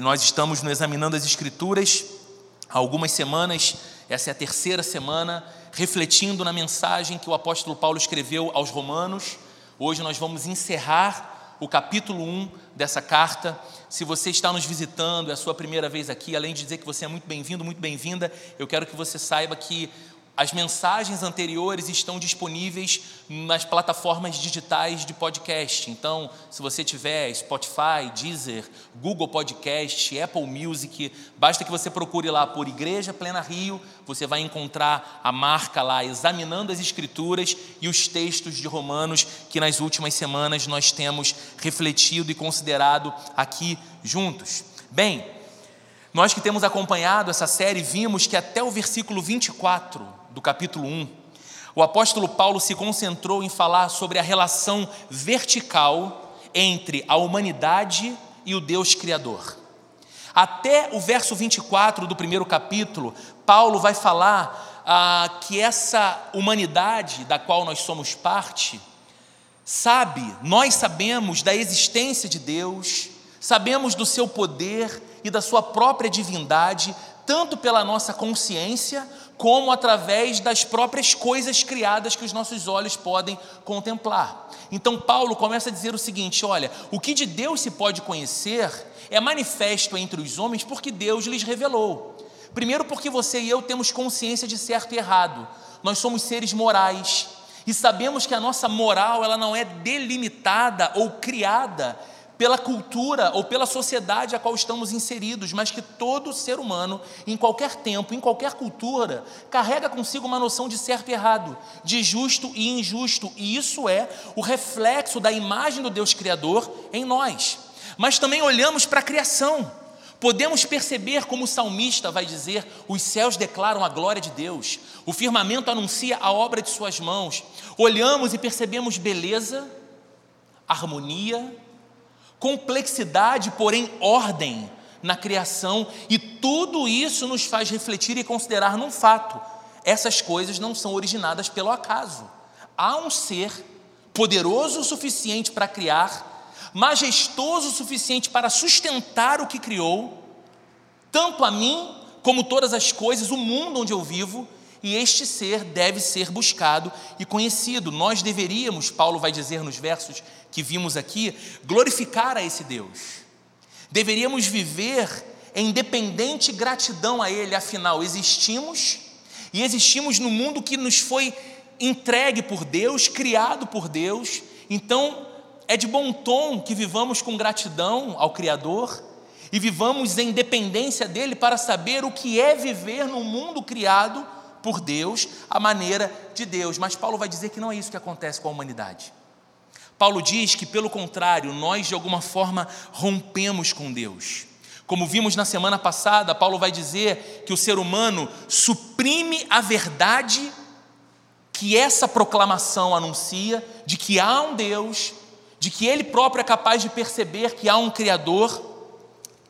Nós estamos no Examinando as Escrituras há algumas semanas, essa é a terceira semana, refletindo na mensagem que o apóstolo Paulo escreveu aos Romanos. Hoje nós vamos encerrar o capítulo 1 dessa carta. Se você está nos visitando, é a sua primeira vez aqui, além de dizer que você é muito bem-vindo, muito bem-vinda, eu quero que você saiba que as mensagens anteriores estão disponíveis nas plataformas digitais de podcast. Então, se você tiver Spotify, Deezer, Google Podcast, Apple Music, basta que você procure lá por Igreja Plena Rio, você vai encontrar a marca lá examinando as escrituras e os textos de Romanos que nas últimas semanas nós temos refletido e considerado aqui juntos. Bem, nós que temos acompanhado essa série, vimos que até o versículo 24 do capítulo 1, o apóstolo Paulo se concentrou em falar sobre a relação vertical entre a humanidade e o Deus Criador. Até o verso 24 do primeiro capítulo, Paulo vai falar ah, que essa humanidade da qual nós somos parte, sabe, nós sabemos da existência de Deus, sabemos do seu poder e da sua própria divindade, tanto pela nossa consciência, como através das próprias coisas criadas que os nossos olhos podem contemplar. Então, Paulo começa a dizer o seguinte: olha, o que de Deus se pode conhecer é manifesto entre os homens porque Deus lhes revelou. Primeiro, porque você e eu temos consciência de certo e errado, nós somos seres morais e sabemos que a nossa moral ela não é delimitada ou criada pela cultura ou pela sociedade a qual estamos inseridos, mas que todo ser humano, em qualquer tempo, em qualquer cultura, carrega consigo uma noção de certo e errado, de justo e injusto, e isso é o reflexo da imagem do Deus Criador em nós. Mas também olhamos para a criação. Podemos perceber como o salmista vai dizer: os céus declaram a glória de Deus, o firmamento anuncia a obra de Suas mãos. Olhamos e percebemos beleza, harmonia, complexidade, porém ordem na criação, e tudo isso nos faz refletir e considerar num fato: essas coisas não são originadas pelo acaso. Há um ser poderoso o suficiente para criar, majestoso o suficiente para sustentar o que criou, tanto a mim como todas as coisas, o mundo onde eu vivo, e este ser deve ser buscado e conhecido. Nós deveríamos, Paulo vai dizer nos versos que vimos aqui, glorificar a esse Deus. Deveríamos viver em dependente gratidão a Ele, afinal, existimos e existimos no mundo que nos foi entregue por Deus, criado por Deus, então é de bom tom que vivamos com gratidão ao Criador e vivamos em dependência dele para saber o que é viver no mundo criado por Deus, a maneira de Deus. Mas Paulo vai dizer que não é isso que acontece com a humanidade. Paulo diz que, pelo contrário, nós de alguma forma rompemos com Deus. Como vimos na semana passada, Paulo vai dizer que o ser humano suprime a verdade que essa proclamação anuncia de que há um Deus, de que ele próprio é capaz de perceber que há um Criador.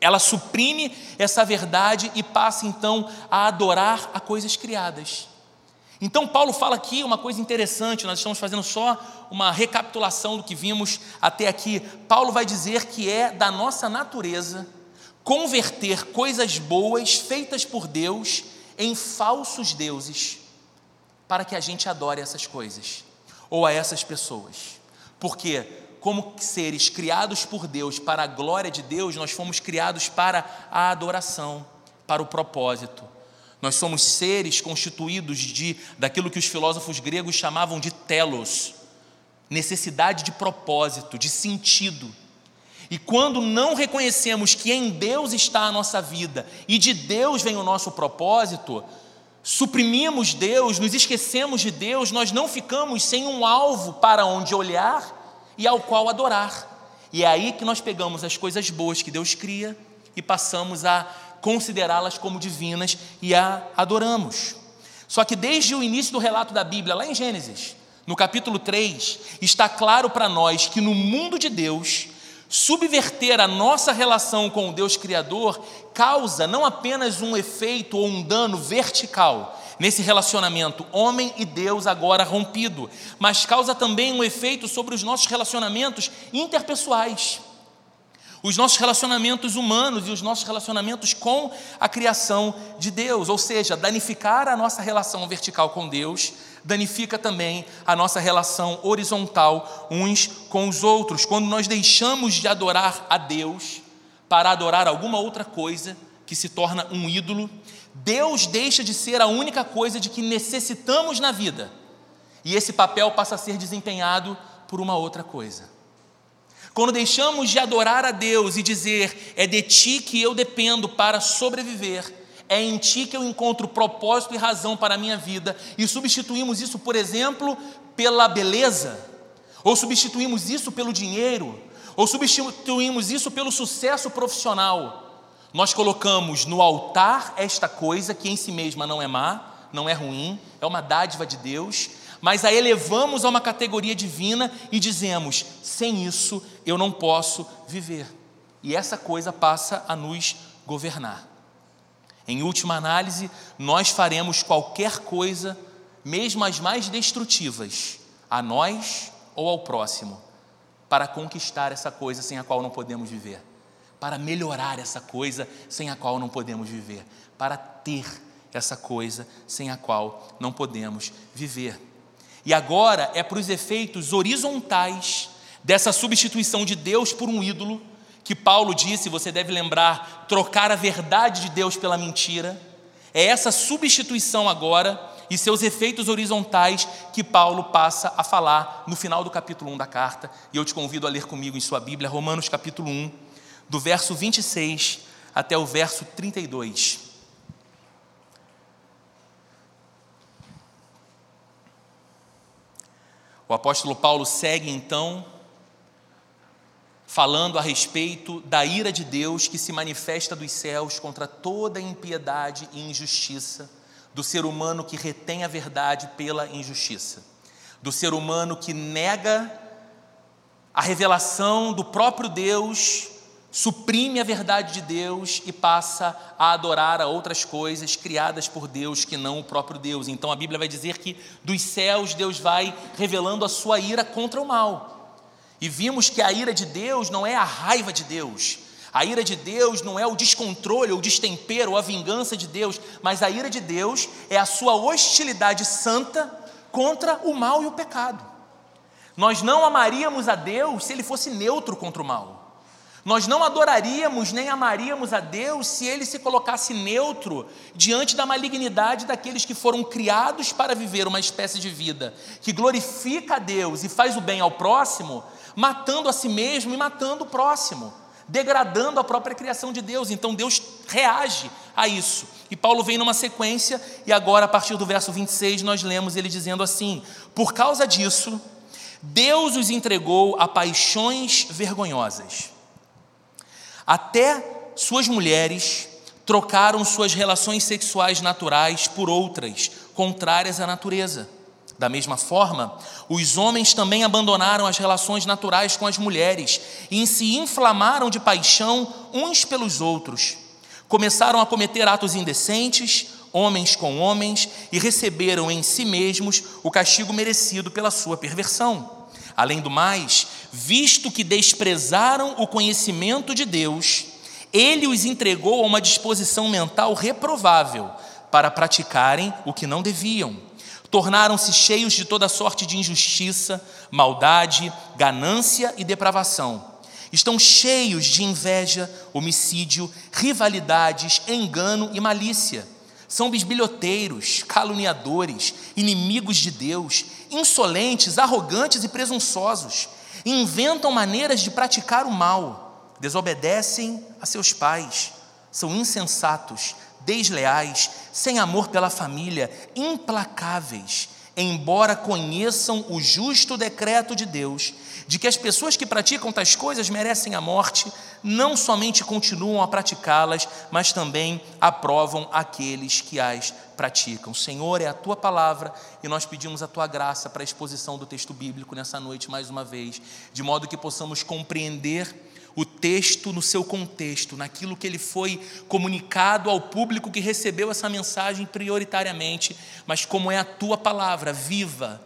Ela suprime essa verdade e passa então a adorar a coisas criadas. Então, Paulo fala aqui uma coisa interessante, nós estamos fazendo só uma recapitulação do que vimos até aqui. Paulo vai dizer que é da nossa natureza converter coisas boas feitas por Deus em falsos deuses, para que a gente adore essas coisas ou a essas pessoas. Porque, como seres criados por Deus para a glória de Deus, nós fomos criados para a adoração, para o propósito. Nós somos seres constituídos de daquilo que os filósofos gregos chamavam de telos, necessidade de propósito, de sentido. E quando não reconhecemos que em Deus está a nossa vida e de Deus vem o nosso propósito, suprimimos Deus, nos esquecemos de Deus, nós não ficamos sem um alvo para onde olhar e ao qual adorar. E é aí que nós pegamos as coisas boas que Deus cria e passamos a considerá-las como divinas e a adoramos. Só que desde o início do relato da Bíblia, lá em Gênesis, no capítulo 3, está claro para nós que no mundo de Deus, subverter a nossa relação com o Deus Criador causa não apenas um efeito ou um dano vertical nesse relacionamento homem e Deus agora rompido, mas causa também um efeito sobre os nossos relacionamentos interpessoais. os nossos relacionamentos humanos e os nossos relacionamentos com a criação de Deus, ou seja, danificar a nossa relação vertical com Deus, danifica também a nossa relação horizontal uns com os outros. Quando nós deixamos de adorar a Deus para adorar alguma outra coisa que se torna um ídolo, Deus deixa de ser a única coisa de que necessitamos na vida, e esse papel passa a ser desempenhado por uma outra coisa. Quando deixamos de adorar a Deus e dizer, é de ti que eu dependo para sobreviver, é em ti que eu encontro propósito e razão para a minha vida, e substituímos isso, por exemplo, pela beleza, ou substituímos isso pelo dinheiro, ou substituímos isso pelo sucesso profissional, nós colocamos no altar esta coisa que em si mesma não é má, não é ruim, é uma dádiva de Deus, mas a elevamos a uma categoria divina e dizemos: sem isso eu não posso viver. E essa coisa passa a nos governar. Em última análise, nós faremos qualquer coisa, mesmo as mais destrutivas, a nós ou ao próximo, para conquistar essa coisa sem a qual não podemos viver, para melhorar essa coisa sem a qual não podemos viver, para ter essa coisa sem a qual não podemos viver. E agora é para os efeitos horizontais dessa substituição de Deus por um ídolo, que Paulo disse, você deve lembrar, trocar a verdade de Deus pela mentira. É essa substituição agora e seus efeitos horizontais que Paulo passa a falar no final do capítulo 1 da carta. E eu te convido a ler comigo em sua Bíblia, Romanos capítulo 1, do verso 26 até o verso 32. O apóstolo Paulo segue então falando a respeito da ira de Deus que se manifesta dos céus contra toda impiedade e injustiça do ser humano que retém a verdade pela injustiça, do ser humano que nega a revelação do próprio Deus suprime a verdade de Deus e passa a adorar a outras coisas criadas por Deus que não o próprio Deus. Então a Bíblia vai dizer que dos céus Deus vai revelando a sua ira contra o mal. E vimos que a ira de Deus não é a raiva de Deus. A ira de Deus não é o descontrole, o destempero, a vingança de Deus, mas a ira de Deus é a sua hostilidade santa contra o mal e o pecado. Nós não amaríamos a Deus se ele fosse neutro contra o mal. Nós não adoraríamos nem amaríamos a Deus se ele se colocasse neutro diante da malignidade daqueles que foram criados para viver uma espécie de vida que glorifica a Deus e faz o bem ao próximo, matando a si mesmo e matando o próximo, degradando a própria criação de Deus. Então Deus reage a isso. E Paulo vem numa sequência, e agora, a partir do verso 26, nós lemos ele dizendo assim: Por causa disso, Deus os entregou a paixões vergonhosas até suas mulheres trocaram suas relações sexuais naturais por outras, contrárias à natureza. Da mesma forma, os homens também abandonaram as relações naturais com as mulheres e se inflamaram de paixão uns pelos outros. Começaram a cometer atos indecentes, homens com homens, e receberam em si mesmos o castigo merecido pela sua perversão. Além do mais, visto que desprezaram o conhecimento de Deus, ele os entregou a uma disposição mental reprovável para praticarem o que não deviam. Tornaram-se cheios de toda sorte de injustiça, maldade, ganância e depravação. Estão cheios de inveja, homicídio, rivalidades, engano e malícia são bisbilhoteiros, caluniadores, inimigos de Deus, insolentes, arrogantes e presunçosos. Inventam maneiras de praticar o mal, desobedecem a seus pais, são insensatos, desleais, sem amor pela família, implacáveis, embora conheçam o justo decreto de Deus de que as pessoas que praticam tais coisas merecem a morte, não somente continuam a praticá-las, mas também aprovam aqueles que as praticam. Senhor, é a tua palavra e nós pedimos a tua graça para a exposição do texto bíblico nessa noite mais uma vez, de modo que possamos compreender o texto no seu contexto, naquilo que ele foi comunicado ao público que recebeu essa mensagem prioritariamente, mas como é a tua palavra viva,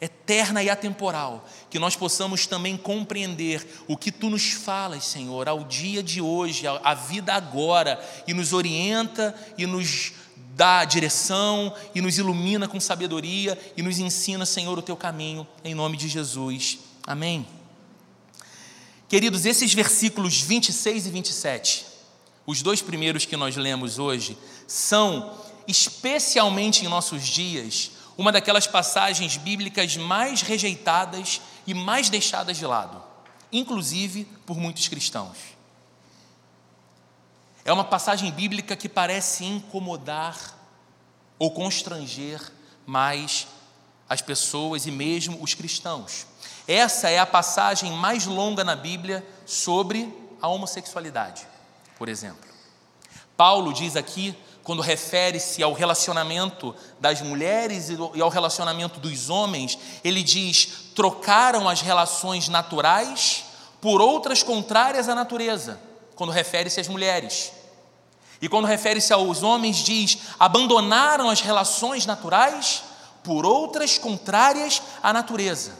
eterna e atemporal, que nós possamos também compreender o que tu nos falas, Senhor, ao dia de hoje, à vida agora, e nos orienta e nos dá direção e nos ilumina com sabedoria e nos ensina, Senhor, o teu caminho, em nome de Jesus. Amém. Queridos, esses versículos 26 e 27, os dois primeiros que nós lemos hoje, são, especialmente em nossos dias, uma daquelas passagens bíblicas mais rejeitadas e mais deixadas de lado, inclusive por muitos cristãos. É uma passagem bíblica que parece incomodar ou constranger mais as pessoas e mesmo os cristãos. Essa é a passagem mais longa na Bíblia sobre a homossexualidade, por exemplo. Paulo diz aqui quando refere-se ao relacionamento das mulheres e ao relacionamento dos homens, ele diz: trocaram as relações naturais por outras contrárias à natureza, quando refere-se às mulheres. E quando refere-se aos homens, diz: abandonaram as relações naturais por outras contrárias à natureza.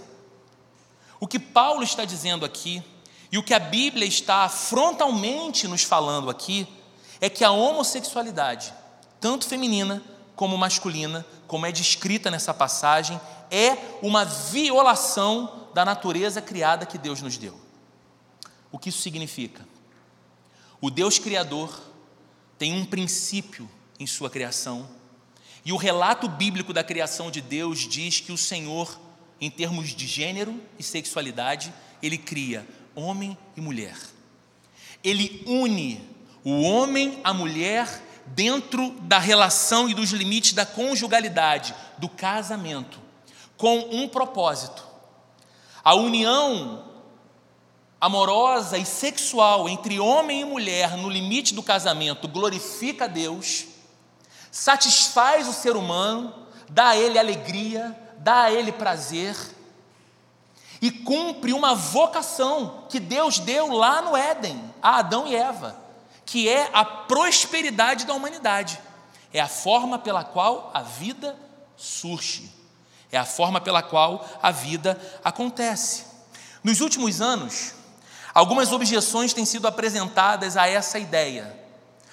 O que Paulo está dizendo aqui, e o que a Bíblia está frontalmente nos falando aqui, é que a homossexualidade, tanto feminina como masculina, como é descrita nessa passagem, é uma violação da natureza criada que Deus nos deu. O que isso significa? O Deus Criador tem um princípio em sua criação, e o relato bíblico da criação de Deus diz que o Senhor, em termos de gênero e sexualidade, ele cria homem e mulher. Ele une o homem, a mulher, dentro da relação e dos limites da conjugalidade, do casamento, com um propósito. A união amorosa e sexual entre homem e mulher no limite do casamento glorifica a Deus, satisfaz o ser humano, dá a ele alegria, dá a ele prazer e cumpre uma vocação que Deus deu lá no Éden a Adão e Eva que é a prosperidade da humanidade. É a forma pela qual a vida surge. É a forma pela qual a vida acontece. Nos últimos anos, algumas objeções têm sido apresentadas a essa ideia.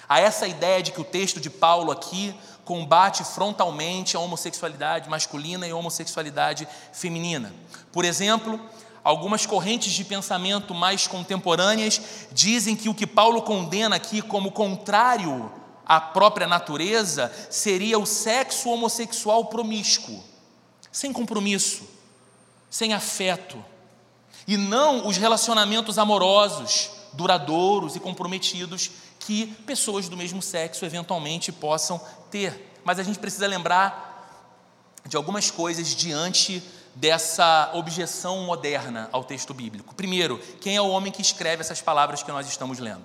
A essa ideia de que o texto de Paulo aqui combate frontalmente a homossexualidade masculina e a homossexualidade feminina. Por exemplo, Algumas correntes de pensamento mais contemporâneas dizem que o que Paulo condena aqui como contrário à própria natureza seria o sexo homossexual promíscuo, sem compromisso, sem afeto, e não os relacionamentos amorosos, duradouros e comprometidos que pessoas do mesmo sexo eventualmente possam ter. Mas a gente precisa lembrar de algumas coisas diante dessa objeção moderna ao texto bíblico. Primeiro, quem é o homem que escreve essas palavras que nós estamos lendo?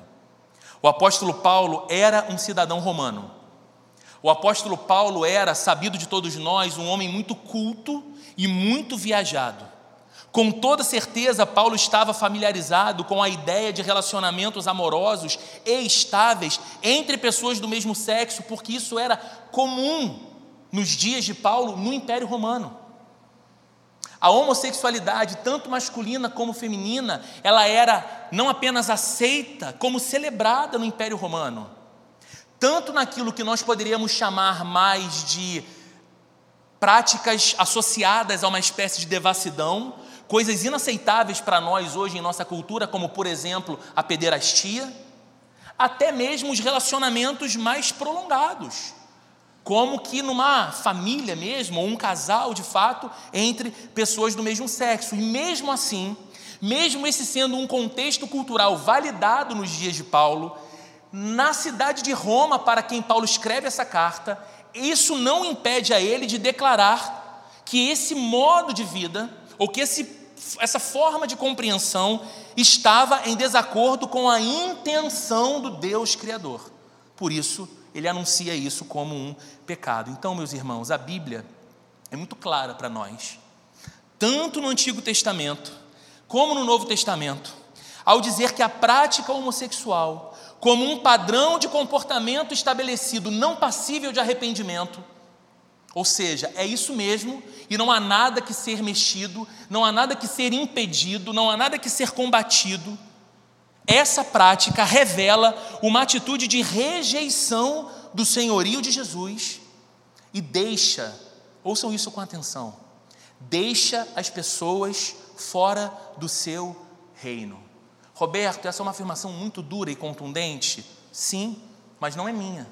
O apóstolo Paulo era um cidadão romano. O apóstolo Paulo era, sabido de todos nós, um homem muito culto e muito viajado. Com toda certeza, Paulo estava familiarizado com a ideia de relacionamentos amorosos e estáveis entre pessoas do mesmo sexo, porque isso era comum nos dias de Paulo no Império Romano. A homossexualidade, tanto masculina como feminina, ela era não apenas aceita, como celebrada no Império Romano. Tanto naquilo que nós poderíamos chamar mais de práticas associadas a uma espécie de devassidão, coisas inaceitáveis para nós hoje em nossa cultura, como por exemplo a pederastia, até mesmo os relacionamentos mais prolongados como que numa família mesmo, ou um casal de fato, entre pessoas do mesmo sexo. E mesmo assim, mesmo esse sendo um contexto cultural validado nos dias de Paulo, na cidade de Roma, para quem Paulo escreve essa carta, isso não impede a ele de declarar que esse modo de vida, ou que esse, essa forma de compreensão, estava em desacordo com a intenção do Deus Criador. Por isso, ele anuncia isso como um pecado. Então, meus irmãos, a Bíblia é muito clara para nós, tanto no Antigo Testamento como no Novo Testamento, ao dizer que a prática homossexual, como um padrão de comportamento estabelecido, não passível de arrependimento, Ou seja, é isso mesmo, e não há nada que ser mexido, não há nada que ser impedido, não há nada que ser combatido. Essa prática revela uma atitude de rejeição do senhorio de Jesus e deixa, ouçam isso com atenção, deixa as pessoas fora do seu reino. Roberto, essa é uma afirmação muito dura e contundente? Sim, mas não é minha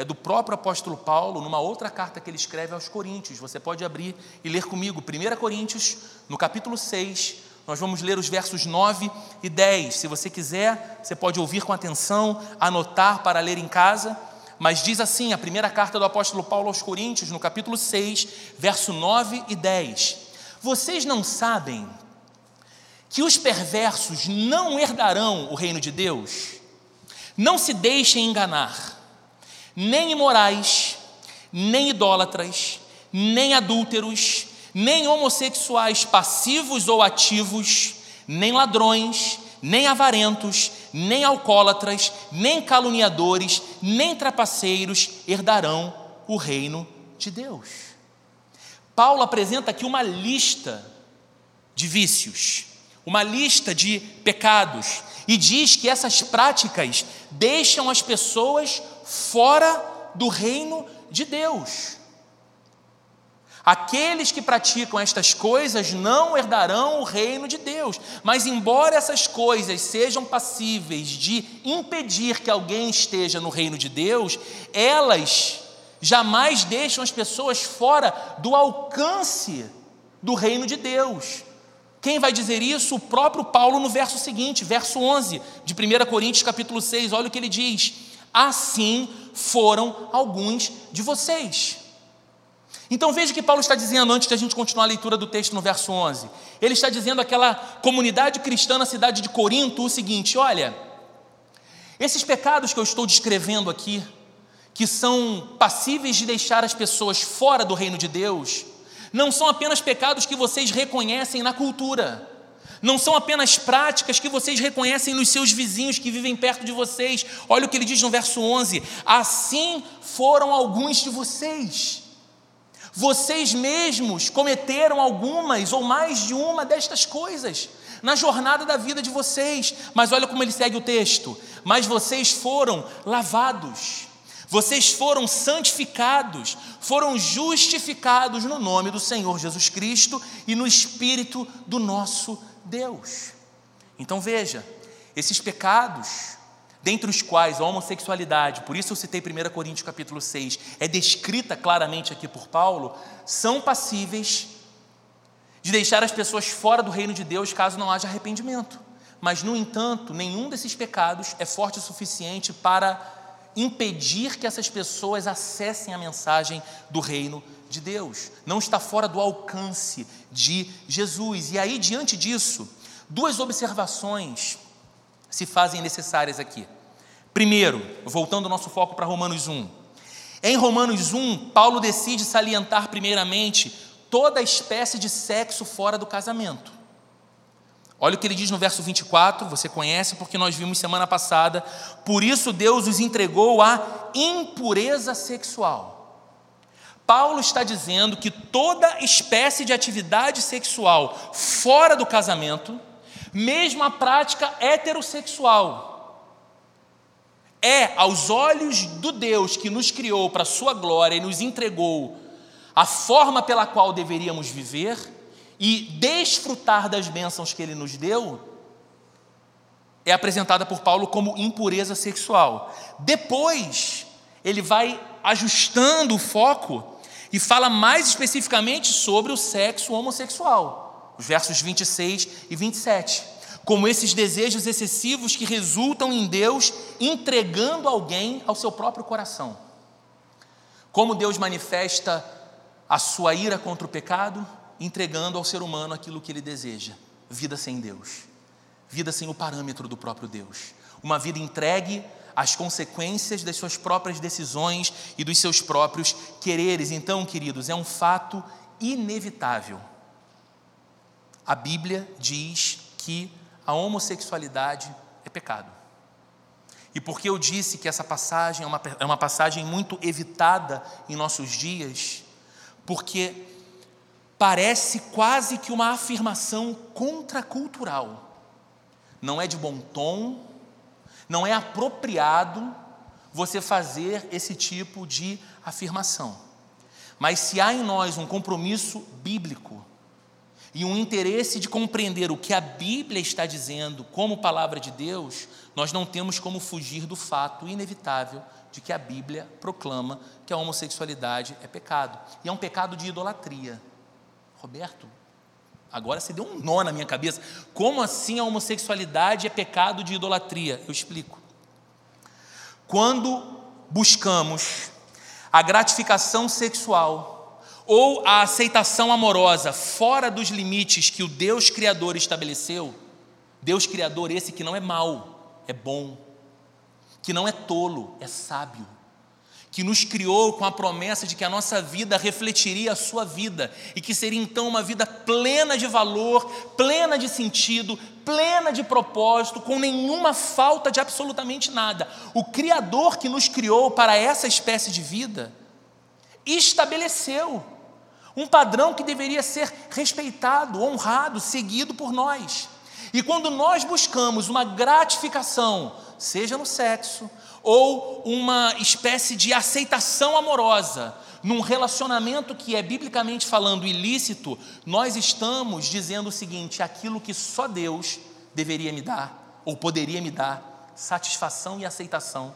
é do próprio apóstolo Paulo, numa outra carta que ele escreve aos Coríntios. Você pode abrir e ler comigo, 1 Coríntios, no capítulo 6. Nós vamos ler os versos 9 e 10. Se você quiser, você pode ouvir com atenção, anotar para ler em casa. Mas diz assim a primeira carta do apóstolo Paulo aos Coríntios, no capítulo 6, verso 9 e 10. Vocês não sabem que os perversos não herdarão o reino de Deus? Não se deixem enganar nem imorais, nem idólatras, nem adúlteros, nem homossexuais passivos ou ativos, nem ladrões, nem avarentos, nem alcoólatras, nem caluniadores, nem trapaceiros herdarão o reino de Deus. Paulo apresenta aqui uma lista de vícios, uma lista de pecados, e diz que essas práticas deixam as pessoas fora do reino de Deus. Aqueles que praticam estas coisas não herdarão o reino de Deus. Mas, embora essas coisas sejam passíveis de impedir que alguém esteja no reino de Deus, elas jamais deixam as pessoas fora do alcance do reino de Deus. Quem vai dizer isso? O próprio Paulo no verso seguinte, verso 11 de 1 Coríntios, capítulo 6. Olha o que ele diz: assim foram alguns de vocês. Então veja que Paulo está dizendo antes de a gente continuar a leitura do texto no verso 11. Ele está dizendo àquela comunidade cristã na cidade de Corinto o seguinte: olha, esses pecados que eu estou descrevendo aqui, que são passíveis de deixar as pessoas fora do reino de Deus, não são apenas pecados que vocês reconhecem na cultura não são apenas práticas que vocês reconhecem nos seus vizinhos que vivem perto de vocês. Olha o que ele diz no verso 11: Assim foram alguns de vocês. Vocês mesmos cometeram algumas ou mais de uma destas coisas na jornada da vida de vocês. Mas olha como ele segue o texto: Mas vocês foram lavados. Vocês foram santificados, foram justificados no nome do Senhor Jesus Cristo e no Espírito do nosso Deus. Então veja, esses pecados, dentre os quais a homossexualidade, por isso eu citei 1 Coríntios capítulo 6, é descrita claramente aqui por Paulo, são passíveis de deixar as pessoas fora do reino de Deus caso não haja arrependimento. Mas, no entanto, nenhum desses pecados é forte o suficiente para impedir que essas pessoas acessem a mensagem do reino de Deus, não está fora do alcance de Jesus. E aí, diante disso, duas observações se fazem necessárias aqui. Primeiro, voltando o nosso foco para Romanos 1. Em Romanos 1, Paulo decide salientar primeiramente toda espécie de sexo fora do casamento. Olha o que ele diz no verso 24, você conhece porque nós vimos semana passada. Por isso Deus os entregou à impureza sexual. Paulo está dizendo que toda espécie de atividade sexual fora do casamento, mesmo a prática heterossexual, é, aos olhos do Deus que nos criou para a sua glória e nos entregou a forma pela qual deveríamos viver e desfrutar das bênçãos que ele nos deu, é apresentada por Paulo como impureza sexual. Depois, ele vai ajustando o foco e fala mais especificamente sobre o sexo homossexual, os versos 26 e 27. Como esses desejos excessivos que resultam em Deus entregando alguém ao seu próprio coração. Como Deus manifesta a sua ira contra o pecado, entregando ao ser humano aquilo que ele deseja: vida sem Deus, vida sem o parâmetro do próprio Deus, uma vida entregue as consequências das suas próprias decisões e dos seus próprios quereres. Então, queridos, é um fato inevitável. A Bíblia diz que a homossexualidade é pecado. E porque eu disse que essa passagem é uma, é uma passagem muito evitada em nossos dias, porque parece quase que uma afirmação contracultural. Não é de bom tom, não é apropriado você fazer esse tipo de afirmação. Mas se há em nós um compromisso bíblico e um interesse de compreender o que a Bíblia está dizendo como palavra de Deus, nós não temos como fugir do fato inevitável de que a Bíblia proclama que a homossexualidade é pecado. E é um pecado de idolatria. Roberto, agora você deu um nó na minha cabeça. Como assim a homossexualidade é pecado de idolatria? Eu explico. Quando buscamos a gratificação sexual ou a aceitação amorosa fora dos limites que o Deus Criador estabeleceu, Deus Criador esse que não é mau, é bom, que não é tolo, é sábio, que nos criou com a promessa de que a nossa vida refletiria a sua vida e que seria então uma vida plena de valor, plena de sentido, plena de propósito, com nenhuma falta de absolutamente nada. O Criador que nos criou para essa espécie de vida estabeleceu um padrão que deveria ser respeitado, honrado, seguido por nós. E quando nós buscamos uma gratificação, seja no sexo, ou uma espécie de aceitação amorosa num relacionamento que é biblicamente falando ilícito, nós estamos dizendo o seguinte: aquilo que só Deus deveria me dar, ou poderia me dar, satisfação e aceitação,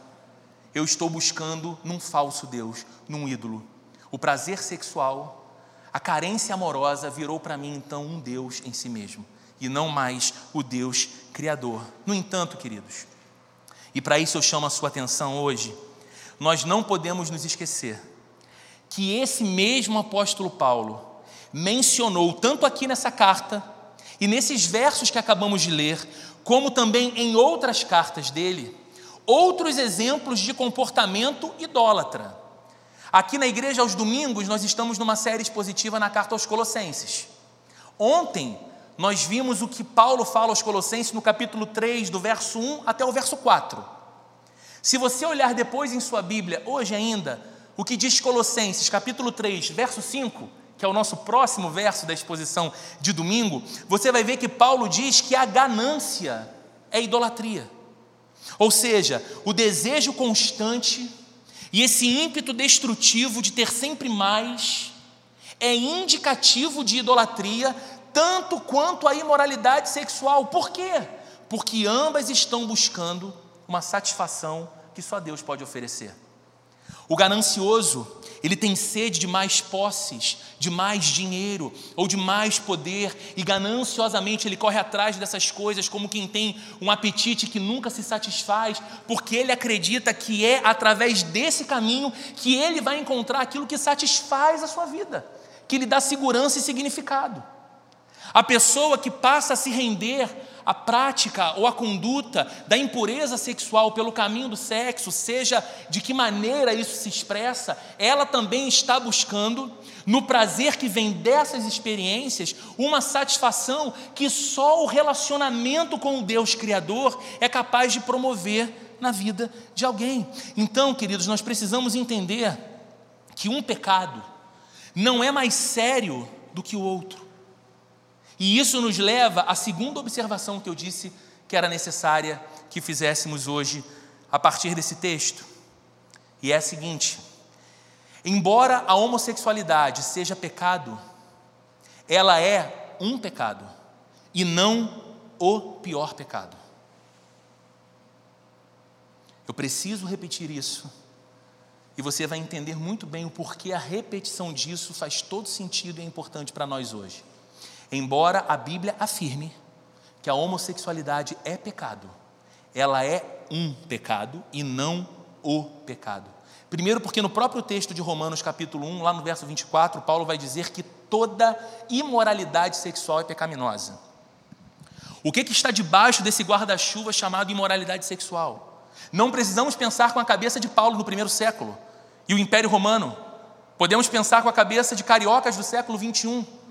eu estou buscando num falso Deus, num ídolo. O prazer sexual, a carência amorosa virou para mim então um Deus em si mesmo, e não mais o Deus Criador. No entanto, queridos, e para isso eu chamo a sua atenção hoje. Nós não podemos nos esquecer que esse mesmo apóstolo Paulo mencionou, tanto aqui nessa carta e nesses versos que acabamos de ler, como também em outras cartas dele, outros exemplos de comportamento idólatra. Aqui na igreja aos domingos, nós estamos numa série expositiva na carta aos Colossenses. Ontem, nós vimos o que Paulo fala aos Colossenses no capítulo 3, do verso 1 até o verso 4. Se você olhar depois em sua Bíblia, hoje ainda, o que diz Colossenses, capítulo 3, verso 5, que é o nosso próximo verso da exposição de domingo, você vai ver que Paulo diz que a ganância é idolatria. Ou seja, o desejo constante e esse ímpeto destrutivo de ter sempre mais é indicativo de idolatria tanto quanto a imoralidade sexual. Por quê? Porque ambas estão buscando uma satisfação que só Deus pode oferecer. O ganancioso, ele tem sede de mais posses, de mais dinheiro ou de mais poder, e gananciosamente ele corre atrás dessas coisas como quem tem um apetite que nunca se satisfaz, porque ele acredita que é através desse caminho que ele vai encontrar aquilo que satisfaz a sua vida, que lhe dá segurança e significado. A pessoa que passa a se render à prática ou à conduta da impureza sexual pelo caminho do sexo, seja de que maneira isso se expressa, ela também está buscando, no prazer que vem dessas experiências, uma satisfação que só o relacionamento com o Deus Criador é capaz de promover na vida de alguém. Então, queridos, nós precisamos entender que um pecado não é mais sério do que o outro. E isso nos leva à segunda observação que eu disse que era necessária que fizéssemos hoje a partir desse texto. E é a seguinte: embora a homossexualidade seja pecado, ela é um pecado e não o pior pecado. Eu preciso repetir isso. E você vai entender muito bem o porquê a repetição disso faz todo sentido e é importante para nós hoje. Embora a Bíblia afirme que a homossexualidade é pecado, ela é um pecado e não o pecado. Primeiro, porque no próprio texto de Romanos, capítulo 1, lá no verso 24, Paulo vai dizer que toda imoralidade sexual é pecaminosa. O que, que está debaixo desse guarda-chuva chamado imoralidade sexual? Não precisamos pensar com a cabeça de Paulo no primeiro século e o Império Romano. Podemos pensar com a cabeça de cariocas do século 21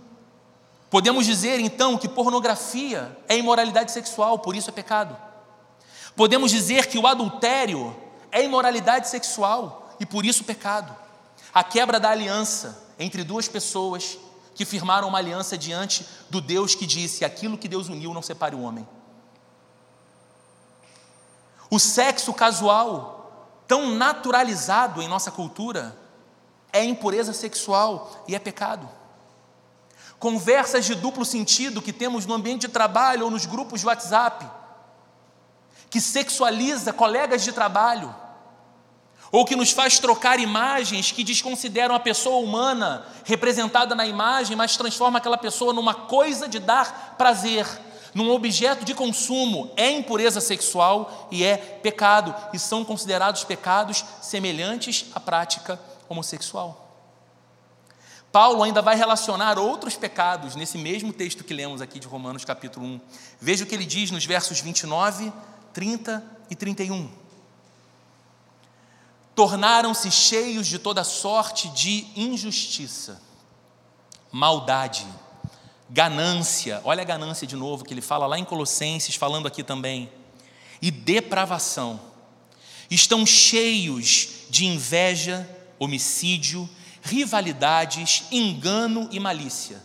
Podemos dizer então que pornografia é imoralidade sexual, por isso é pecado. Podemos dizer que o adultério é imoralidade sexual e por isso pecado. a quebra da aliança entre duas pessoas que firmaram uma aliança diante do Deus que disse: aquilo que Deus uniu não separe o homem. O sexo casual, tão naturalizado em nossa cultura, é impureza sexual e é pecado. Conversas de duplo sentido que temos no ambiente de trabalho ou nos grupos de WhatsApp, que sexualiza colegas de trabalho, ou que nos faz trocar imagens que desconsideram a pessoa humana representada na imagem, mas transforma aquela pessoa numa coisa de dar prazer, num objeto de consumo, é impureza sexual e é pecado, e são considerados pecados semelhantes à prática homossexual. Paulo ainda vai relacionar outros pecados nesse mesmo texto que lemos aqui de Romanos capítulo 1. Veja o que ele diz nos versos 29, 30 e 31 tornaram-se cheios de toda sorte de injustiça, maldade, ganância, olha a ganância de novo que ele fala lá em Colossenses, falando aqui também, e depravação. Estão cheios de inveja, homicídio, rivalidades, engano e malícia.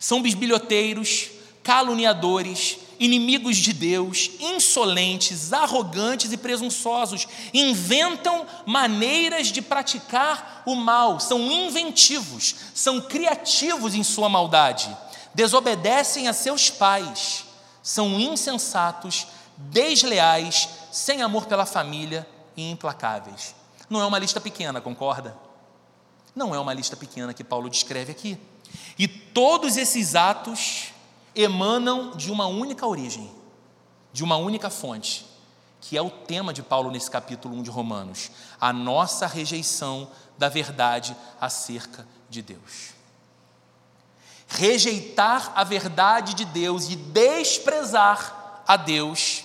São bisbilhoteiros, caluniadores, inimigos de Deus, insolentes, arrogantes e presunçosos, inventam maneiras de praticar o mal, são inventivos, são criativos em sua maldade, desobedecem a seus pais, são insensatos, desleais, sem amor pela família e implacáveis. Não é uma lista pequena, concorda? Não é uma lista pequena que Paulo descreve aqui. E todos esses atos emanam de uma única origem, de uma única fonte, que é o tema de Paulo nesse capítulo 1 de Romanos: a nossa rejeição da verdade acerca de Deus. Rejeitar a verdade de Deus e desprezar a Deus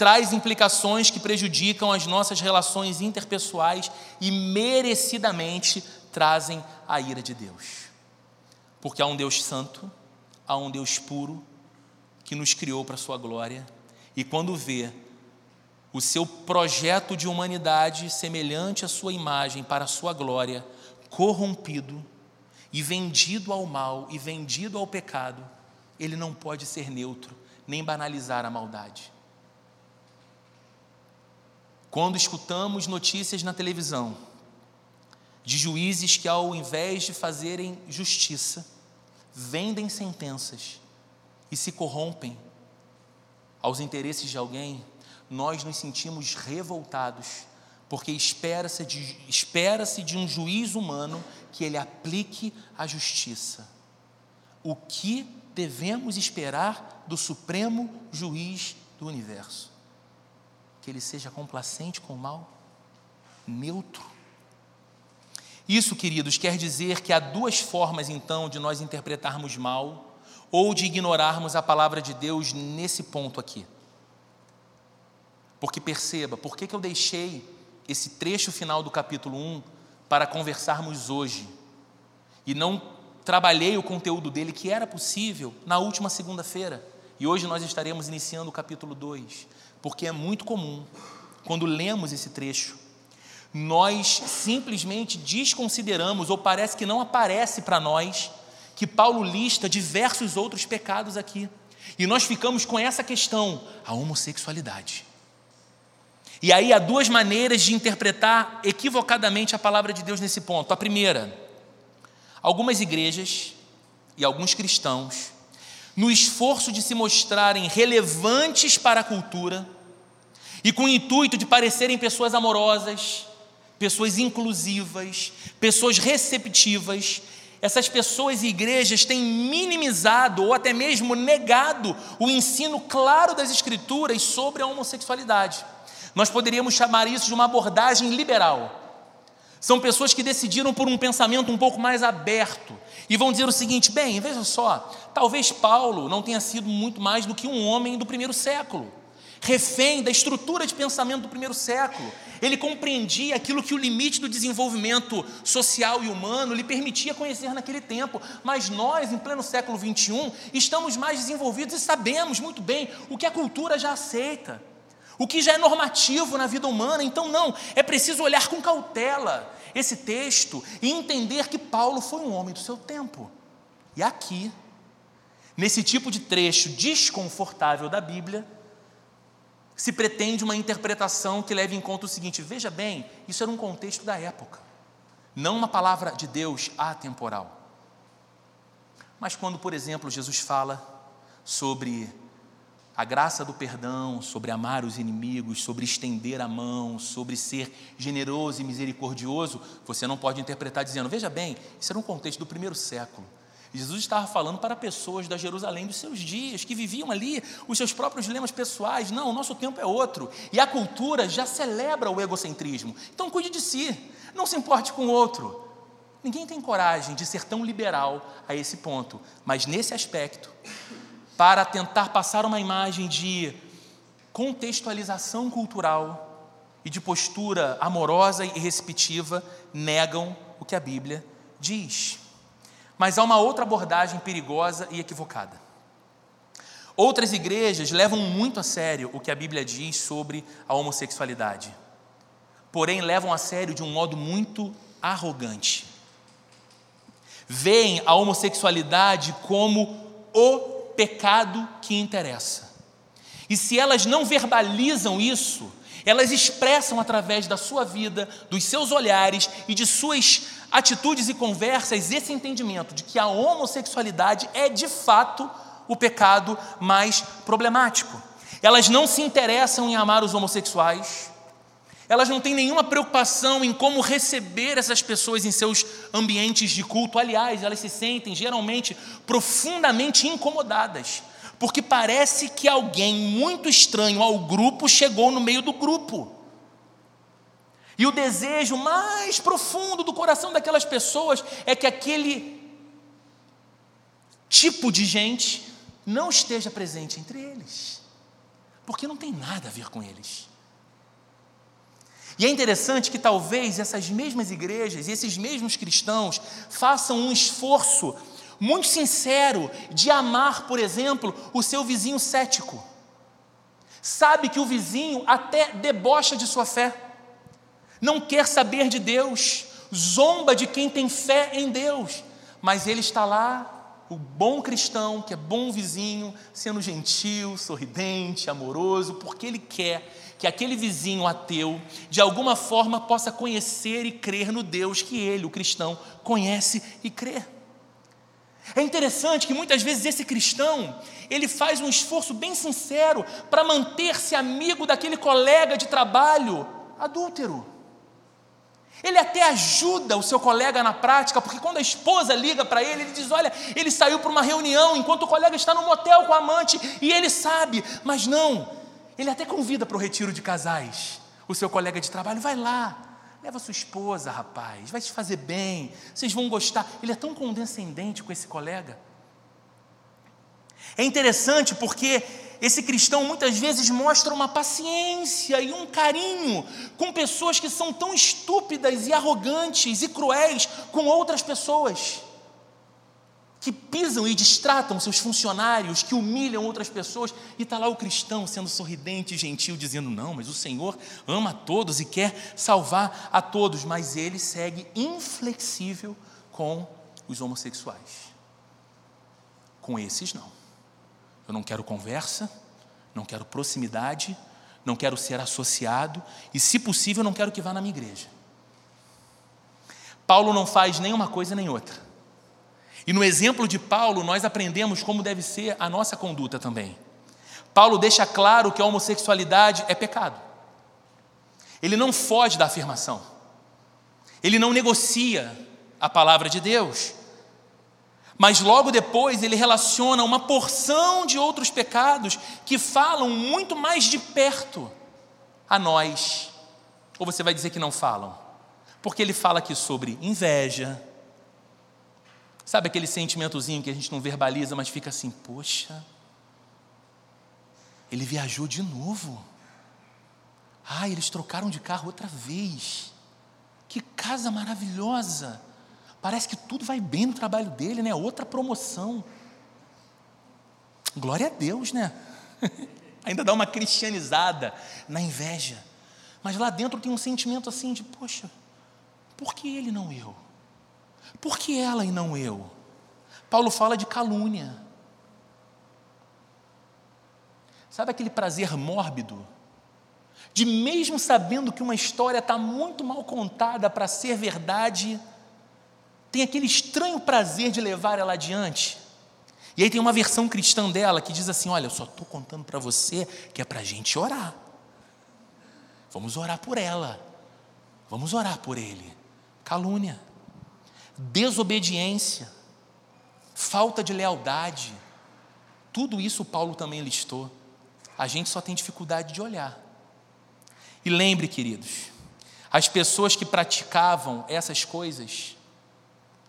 traz implicações que prejudicam as nossas relações interpessoais e merecidamente trazem a ira de Deus. Porque há um Deus santo, a um Deus puro que nos criou para a sua glória e quando vê o seu projeto de humanidade semelhante à sua imagem para a sua glória corrompido e vendido ao mal e vendido ao pecado, ele não pode ser neutro nem banalizar a maldade. Quando escutamos notícias na televisão de juízes que, ao invés de fazerem justiça, vendem sentenças e se corrompem aos interesses de alguém, nós nos sentimos revoltados, porque espera-se de, espera de um juiz humano que ele aplique a justiça. O que devemos esperar do Supremo Juiz do universo? Que ele seja complacente com o mal? Neutro? Isso, queridos, quer dizer que há duas formas então de nós interpretarmos mal ou de ignorarmos a palavra de Deus nesse ponto aqui. Porque perceba, por que, que eu deixei esse trecho final do capítulo 1 para conversarmos hoje e não trabalhei o conteúdo dele que era possível na última segunda-feira e hoje nós estaremos iniciando o capítulo 2, porque é muito comum, quando lemos esse trecho, nós simplesmente desconsideramos, ou parece que não aparece para nós, que Paulo lista diversos outros pecados aqui. E nós ficamos com essa questão, a homossexualidade. E aí há duas maneiras de interpretar equivocadamente a palavra de Deus nesse ponto. A primeira, algumas igrejas e alguns cristãos, no esforço de se mostrarem relevantes para a cultura e com o intuito de parecerem pessoas amorosas, pessoas inclusivas, pessoas receptivas. Essas pessoas e igrejas têm minimizado ou até mesmo negado o ensino claro das Escrituras sobre a homossexualidade. Nós poderíamos chamar isso de uma abordagem liberal. São pessoas que decidiram por um pensamento um pouco mais aberto e vão dizer o seguinte: bem, veja só, talvez Paulo não tenha sido muito mais do que um homem do primeiro século refém da estrutura de pensamento do primeiro século. Ele compreendia aquilo que o limite do desenvolvimento social e humano lhe permitia conhecer naquele tempo. Mas nós, em pleno século XXI, estamos mais desenvolvidos e sabemos muito bem o que a cultura já aceita, o que já é normativo na vida humana. Então, não, é preciso olhar com cautela esse texto e entender que Paulo foi um homem do seu tempo. E aqui, nesse tipo de trecho desconfortável da Bíblia, se pretende uma interpretação que leve em conta o seguinte: veja bem, isso era um contexto da época, não uma palavra de Deus atemporal. Mas quando, por exemplo, Jesus fala sobre a graça do perdão, sobre amar os inimigos, sobre estender a mão, sobre ser generoso e misericordioso, você não pode interpretar dizendo, veja bem, isso era um contexto do primeiro século. Jesus estava falando para pessoas da Jerusalém dos seus dias, que viviam ali os seus próprios dilemas pessoais. Não, o nosso tempo é outro. E a cultura já celebra o egocentrismo. Então cuide de si, não se importe com o outro. Ninguém tem coragem de ser tão liberal a esse ponto, mas nesse aspecto, para tentar passar uma imagem de contextualização cultural e de postura amorosa e receptiva, negam o que a Bíblia diz. Mas há uma outra abordagem perigosa e equivocada. Outras igrejas levam muito a sério o que a Bíblia diz sobre a homossexualidade, porém levam a sério de um modo muito arrogante. Veem a homossexualidade como o pecado que interessa. E se elas não verbalizam isso, elas expressam através da sua vida, dos seus olhares e de suas atitudes e conversas esse entendimento de que a homossexualidade é de fato o pecado mais problemático. Elas não se interessam em amar os homossexuais, elas não têm nenhuma preocupação em como receber essas pessoas em seus ambientes de culto. Aliás, elas se sentem geralmente profundamente incomodadas, porque parece que alguém muito estranho ao grupo chegou no meio do grupo. E o desejo mais profundo do coração daquelas pessoas é que aquele tipo de gente não esteja presente entre eles, porque não tem nada a ver com eles. E é interessante que talvez essas mesmas igrejas e esses mesmos cristãos façam um esforço muito sincero de amar, por exemplo, o seu vizinho cético. Sabe que o vizinho até debocha de sua fé, não quer saber de Deus, zomba de quem tem fé em Deus, mas ele está lá, o bom cristão, que é bom vizinho, sendo gentil, sorridente, amoroso, porque ele quer que aquele vizinho ateu, de alguma forma, possa conhecer e crer no Deus que ele, o cristão, conhece e crê. É interessante que muitas vezes esse cristão, ele faz um esforço bem sincero para manter-se amigo daquele colega de trabalho adúltero. Ele até ajuda o seu colega na prática, porque quando a esposa liga para ele, ele diz: Olha, ele saiu para uma reunião enquanto o colega está no motel com a amante, e ele sabe, mas não, ele até convida para o retiro de casais o seu colega de trabalho, vai lá, leva sua esposa, rapaz, vai te fazer bem, vocês vão gostar. Ele é tão condescendente com esse colega. É interessante porque esse cristão muitas vezes mostra uma paciência e um carinho com pessoas que são tão estúpidas e arrogantes e cruéis com outras pessoas que pisam e distratam seus funcionários, que humilham outras pessoas, e está lá o cristão sendo sorridente e gentil, dizendo: Não, mas o Senhor ama a todos e quer salvar a todos, mas ele segue inflexível com os homossexuais. Com esses, não. Eu não quero conversa, não quero proximidade, não quero ser associado, e se possível, não quero que vá na minha igreja. Paulo não faz nem uma coisa nem outra. E no exemplo de Paulo, nós aprendemos como deve ser a nossa conduta também. Paulo deixa claro que a homossexualidade é pecado. Ele não foge da afirmação. Ele não negocia a palavra de Deus. Mas logo depois ele relaciona uma porção de outros pecados que falam muito mais de perto a nós. Ou você vai dizer que não falam? Porque ele fala aqui sobre inveja, Sabe aquele sentimentozinho que a gente não verbaliza, mas fica assim: poxa, ele viajou de novo. Ah, eles trocaram de carro outra vez. Que casa maravilhosa. Parece que tudo vai bem no trabalho dele, né? Outra promoção. Glória a Deus, né? ainda dá uma cristianizada na inveja. Mas lá dentro tem um sentimento assim de, poxa, por que ele não eu? Por que ela e não eu? Paulo fala de calúnia. Sabe aquele prazer mórbido? De mesmo sabendo que uma história está muito mal contada para ser verdade, tem aquele estranho prazer de levar ela adiante. E aí tem uma versão cristã dela que diz assim: Olha, eu só estou contando para você que é para a gente orar. Vamos orar por ela. Vamos orar por ele. Calúnia, desobediência, falta de lealdade. Tudo isso Paulo também listou. A gente só tem dificuldade de olhar. E lembre, queridos, as pessoas que praticavam essas coisas,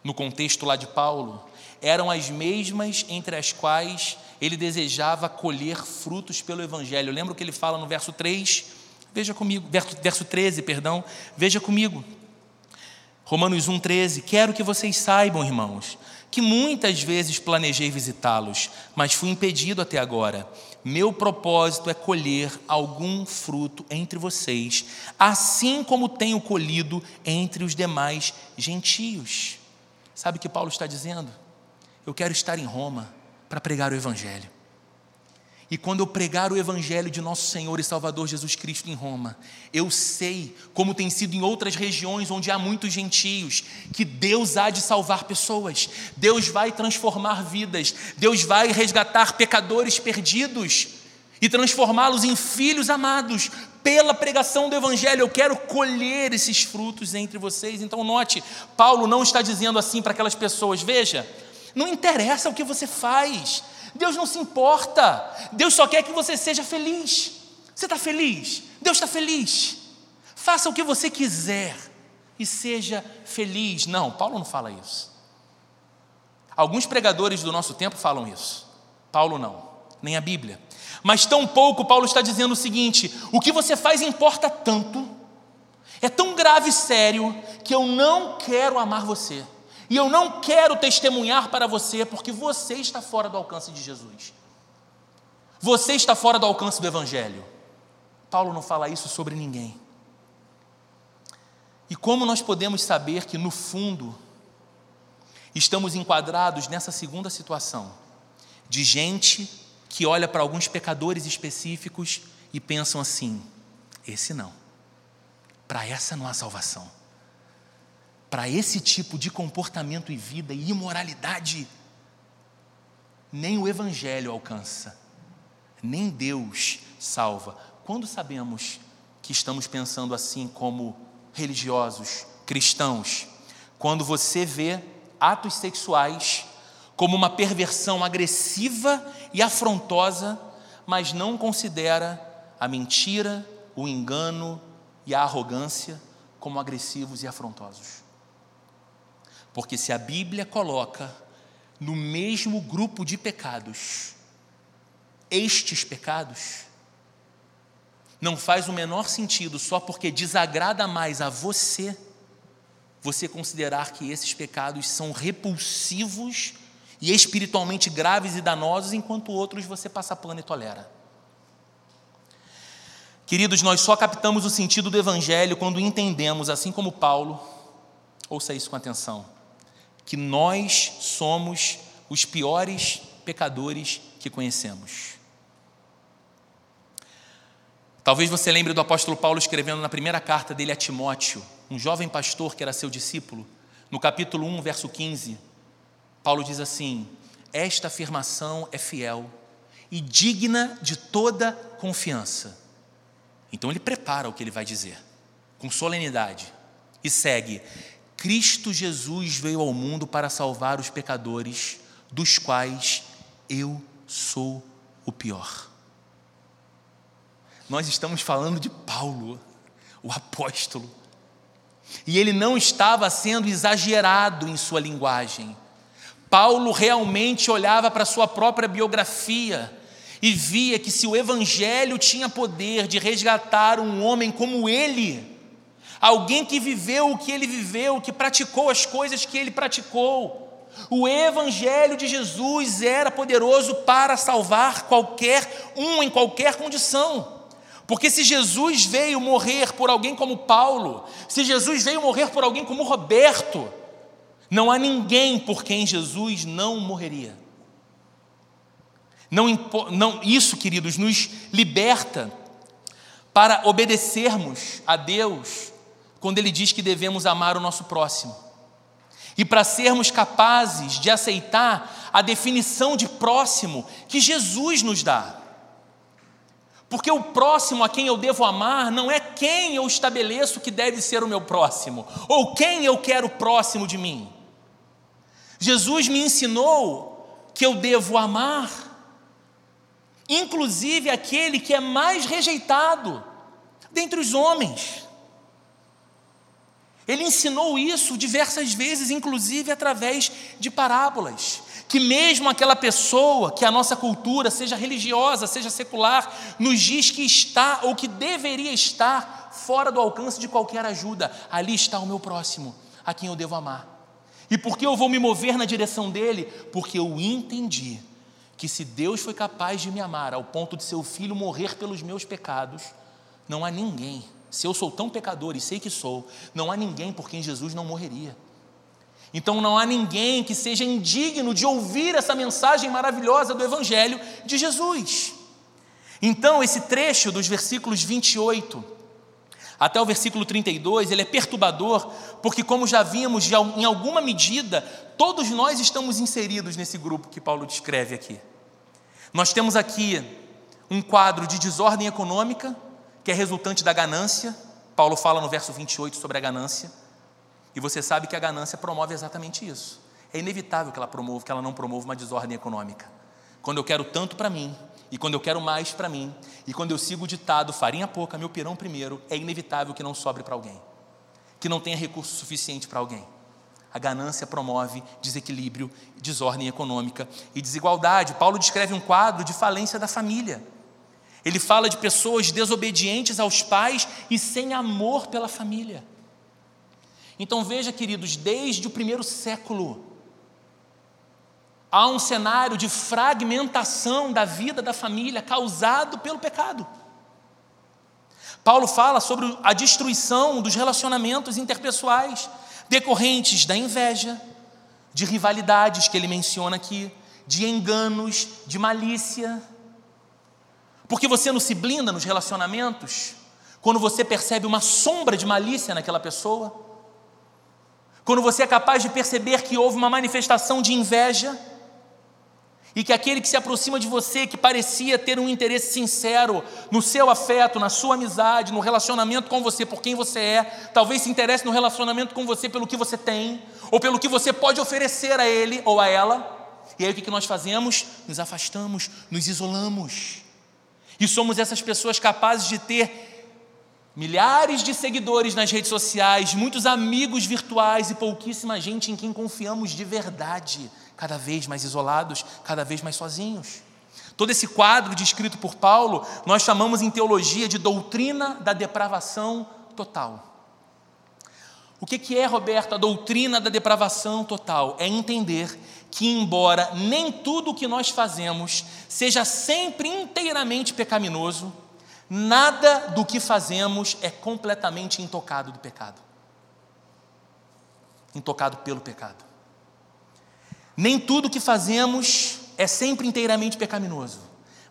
no contexto lá de Paulo, eram as mesmas entre as quais ele desejava colher frutos pelo Evangelho. Lembra o que ele fala no verso 3? Veja comigo, verso, verso 13, perdão, veja comigo. Romanos 1,13: Quero que vocês saibam, irmãos, que muitas vezes planejei visitá-los, mas fui impedido até agora. Meu propósito é colher algum fruto entre vocês, assim como tenho colhido entre os demais gentios. Sabe o que Paulo está dizendo? Eu quero estar em Roma para pregar o Evangelho. E quando eu pregar o Evangelho de nosso Senhor e Salvador Jesus Cristo em Roma, eu sei, como tem sido em outras regiões onde há muitos gentios, que Deus há de salvar pessoas, Deus vai transformar vidas, Deus vai resgatar pecadores perdidos e transformá-los em filhos amados pela pregação do Evangelho. Eu quero colher esses frutos entre vocês. Então, note, Paulo não está dizendo assim para aquelas pessoas: veja, não interessa o que você faz, Deus não se importa. Deus só quer que você seja feliz. Você está feliz? Deus está feliz. Faça o que você quiser e seja feliz. Não, Paulo não fala isso. Alguns pregadores do nosso tempo falam isso. Paulo não, nem a Bíblia. Mas tão pouco Paulo está dizendo o seguinte: o que você faz importa tanto, é tão grave e sério, que eu não quero amar você. E eu não quero testemunhar para você, porque você está fora do alcance de Jesus. Você está fora do alcance do Evangelho. Paulo não fala isso sobre ninguém. E como nós podemos saber que, no fundo, estamos enquadrados nessa segunda situação, de gente que olha para alguns pecadores específicos e pensam assim: esse não, para essa não há salvação. Para esse tipo de comportamento e vida e imoralidade, nem o Evangelho alcança, nem Deus salva. Quando sabemos que estamos pensando assim como religiosos, cristãos, quando você vê atos sexuais como uma perversão agressiva e afrontosa, mas não considera a mentira, o engano e a arrogância como agressivos e afrontosos. Porque se a Bíblia coloca no mesmo grupo de pecados estes pecados, não faz o menor sentido só porque desagrada mais a você, você considerar que esses pecados são repulsivos e espiritualmente graves e danosos, enquanto outros você passa pano e tolera. Queridos, nós só captamos o sentido do Evangelho quando entendemos, assim como Paulo, ouça isso com atenção que nós somos os piores pecadores que conhecemos. Talvez você lembre do apóstolo Paulo escrevendo na primeira carta dele a Timóteo, um jovem pastor que era seu discípulo, no capítulo 1, verso 15. Paulo diz assim: Esta afirmação é fiel e digna de toda confiança. Então ele prepara o que ele vai dizer, com solenidade, e segue: Cristo Jesus veio ao mundo para salvar os pecadores, dos quais eu sou o pior. Nós estamos falando de Paulo, o apóstolo, e ele não estava sendo exagerado em sua linguagem. Paulo realmente olhava para sua própria biografia e via que se o evangelho tinha poder de resgatar um homem como ele, alguém que viveu o que ele viveu, que praticou as coisas que ele praticou, O Evangelho de Jesus era poderoso para salvar qualquer um em qualquer condição. Porque se Jesus veio morrer por alguém como Paulo, se Jesus veio morrer por alguém como Roberto, não há ninguém por quem Jesus não morreria. Não, não, isso, queridos, nos liberta para obedecermos a Deus quando Ele diz que devemos amar o nosso próximo. E para sermos capazes de aceitar a definição de próximo que Jesus nos dá. Porque o próximo a quem eu devo amar não é quem eu estabeleço que deve ser o meu próximo, ou quem eu quero próximo de mim. Jesus me ensinou que eu devo amar, inclusive aquele que é mais rejeitado dentre os homens. Ele ensinou isso diversas vezes, inclusive através de parábolas que mesmo aquela pessoa, que a nossa cultura, seja religiosa, seja secular, nos diz que está ou que deveria estar fora do alcance de qualquer ajuda, ali está o meu próximo, a quem eu devo amar. E por que eu vou me mover na direção dele? Porque eu entendi que se Deus foi capaz de me amar ao ponto de seu filho morrer pelos meus pecados, não há ninguém, se eu sou tão pecador e sei que sou, não há ninguém por quem Jesus não morreria. Então não há ninguém que seja indigno de ouvir essa mensagem maravilhosa do Evangelho de Jesus. Então, esse trecho dos versículos 28 até o versículo 32, ele é perturbador, porque, como já vimos, em alguma medida, todos nós estamos inseridos nesse grupo que Paulo descreve aqui. Nós temos aqui um quadro de desordem econômica, que é resultante da ganância. Paulo fala no verso 28 sobre a ganância. E você sabe que a ganância promove exatamente isso. É inevitável que ela promova, que ela não promova uma desordem econômica. Quando eu quero tanto para mim, e quando eu quero mais para mim, e quando eu sigo o ditado farinha pouca, meu pirão primeiro, é inevitável que não sobre para alguém, que não tenha recurso suficiente para alguém. A ganância promove desequilíbrio, desordem econômica e desigualdade. Paulo descreve um quadro de falência da família. Ele fala de pessoas desobedientes aos pais e sem amor pela família. Então veja, queridos, desde o primeiro século, há um cenário de fragmentação da vida da família causado pelo pecado. Paulo fala sobre a destruição dos relacionamentos interpessoais decorrentes da inveja, de rivalidades que ele menciona aqui, de enganos, de malícia. Porque você não se blinda nos relacionamentos quando você percebe uma sombra de malícia naquela pessoa? Quando você é capaz de perceber que houve uma manifestação de inveja e que aquele que se aproxima de você, que parecia ter um interesse sincero no seu afeto, na sua amizade, no relacionamento com você, por quem você é, talvez se interesse no relacionamento com você pelo que você tem, ou pelo que você pode oferecer a ele ou a ela. E aí o que nós fazemos? Nos afastamos, nos isolamos. E somos essas pessoas capazes de ter milhares de seguidores nas redes sociais, muitos amigos virtuais e pouquíssima gente em quem confiamos de verdade, cada vez mais isolados, cada vez mais sozinhos. Todo esse quadro descrito por Paulo, nós chamamos em teologia de doutrina da depravação total. O que é, Roberto, a doutrina da depravação total? É entender que, embora nem tudo o que nós fazemos seja sempre inteiramente pecaminoso, Nada do que fazemos é completamente intocado do pecado. Intocado pelo pecado. Nem tudo que fazemos é sempre inteiramente pecaminoso,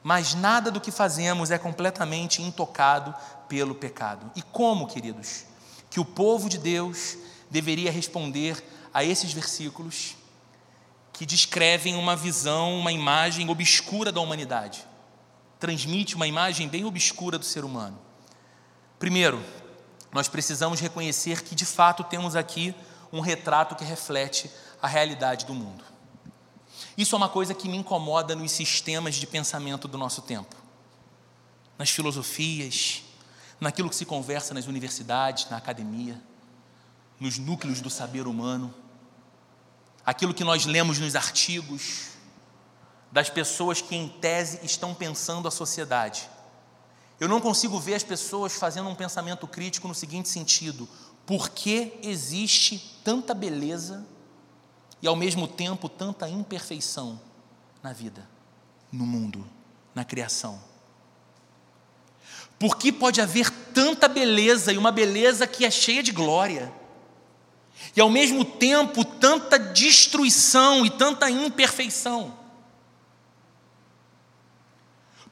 mas nada do que fazemos é completamente intocado pelo pecado. E como, queridos, que o povo de Deus deveria responder a esses versículos que descrevem uma visão, uma imagem obscura da humanidade? transmite uma imagem bem obscura do ser humano. Primeiro, nós precisamos reconhecer que de fato temos aqui um retrato que reflete a realidade do mundo. Isso é uma coisa que me incomoda nos sistemas de pensamento do nosso tempo, nas filosofias, naquilo que se conversa nas universidades, na academia, nos núcleos do saber humano, aquilo que nós lemos nos artigos, das pessoas que, em tese, estão pensando a sociedade. Eu não consigo ver as pessoas fazendo um pensamento crítico no seguinte sentido: por que existe tanta beleza e ao mesmo tempo tanta imperfeição na vida, no mundo, na criação? Por que pode haver tanta beleza e uma beleza que é cheia de glória? E ao mesmo tempo tanta destruição e tanta imperfeição?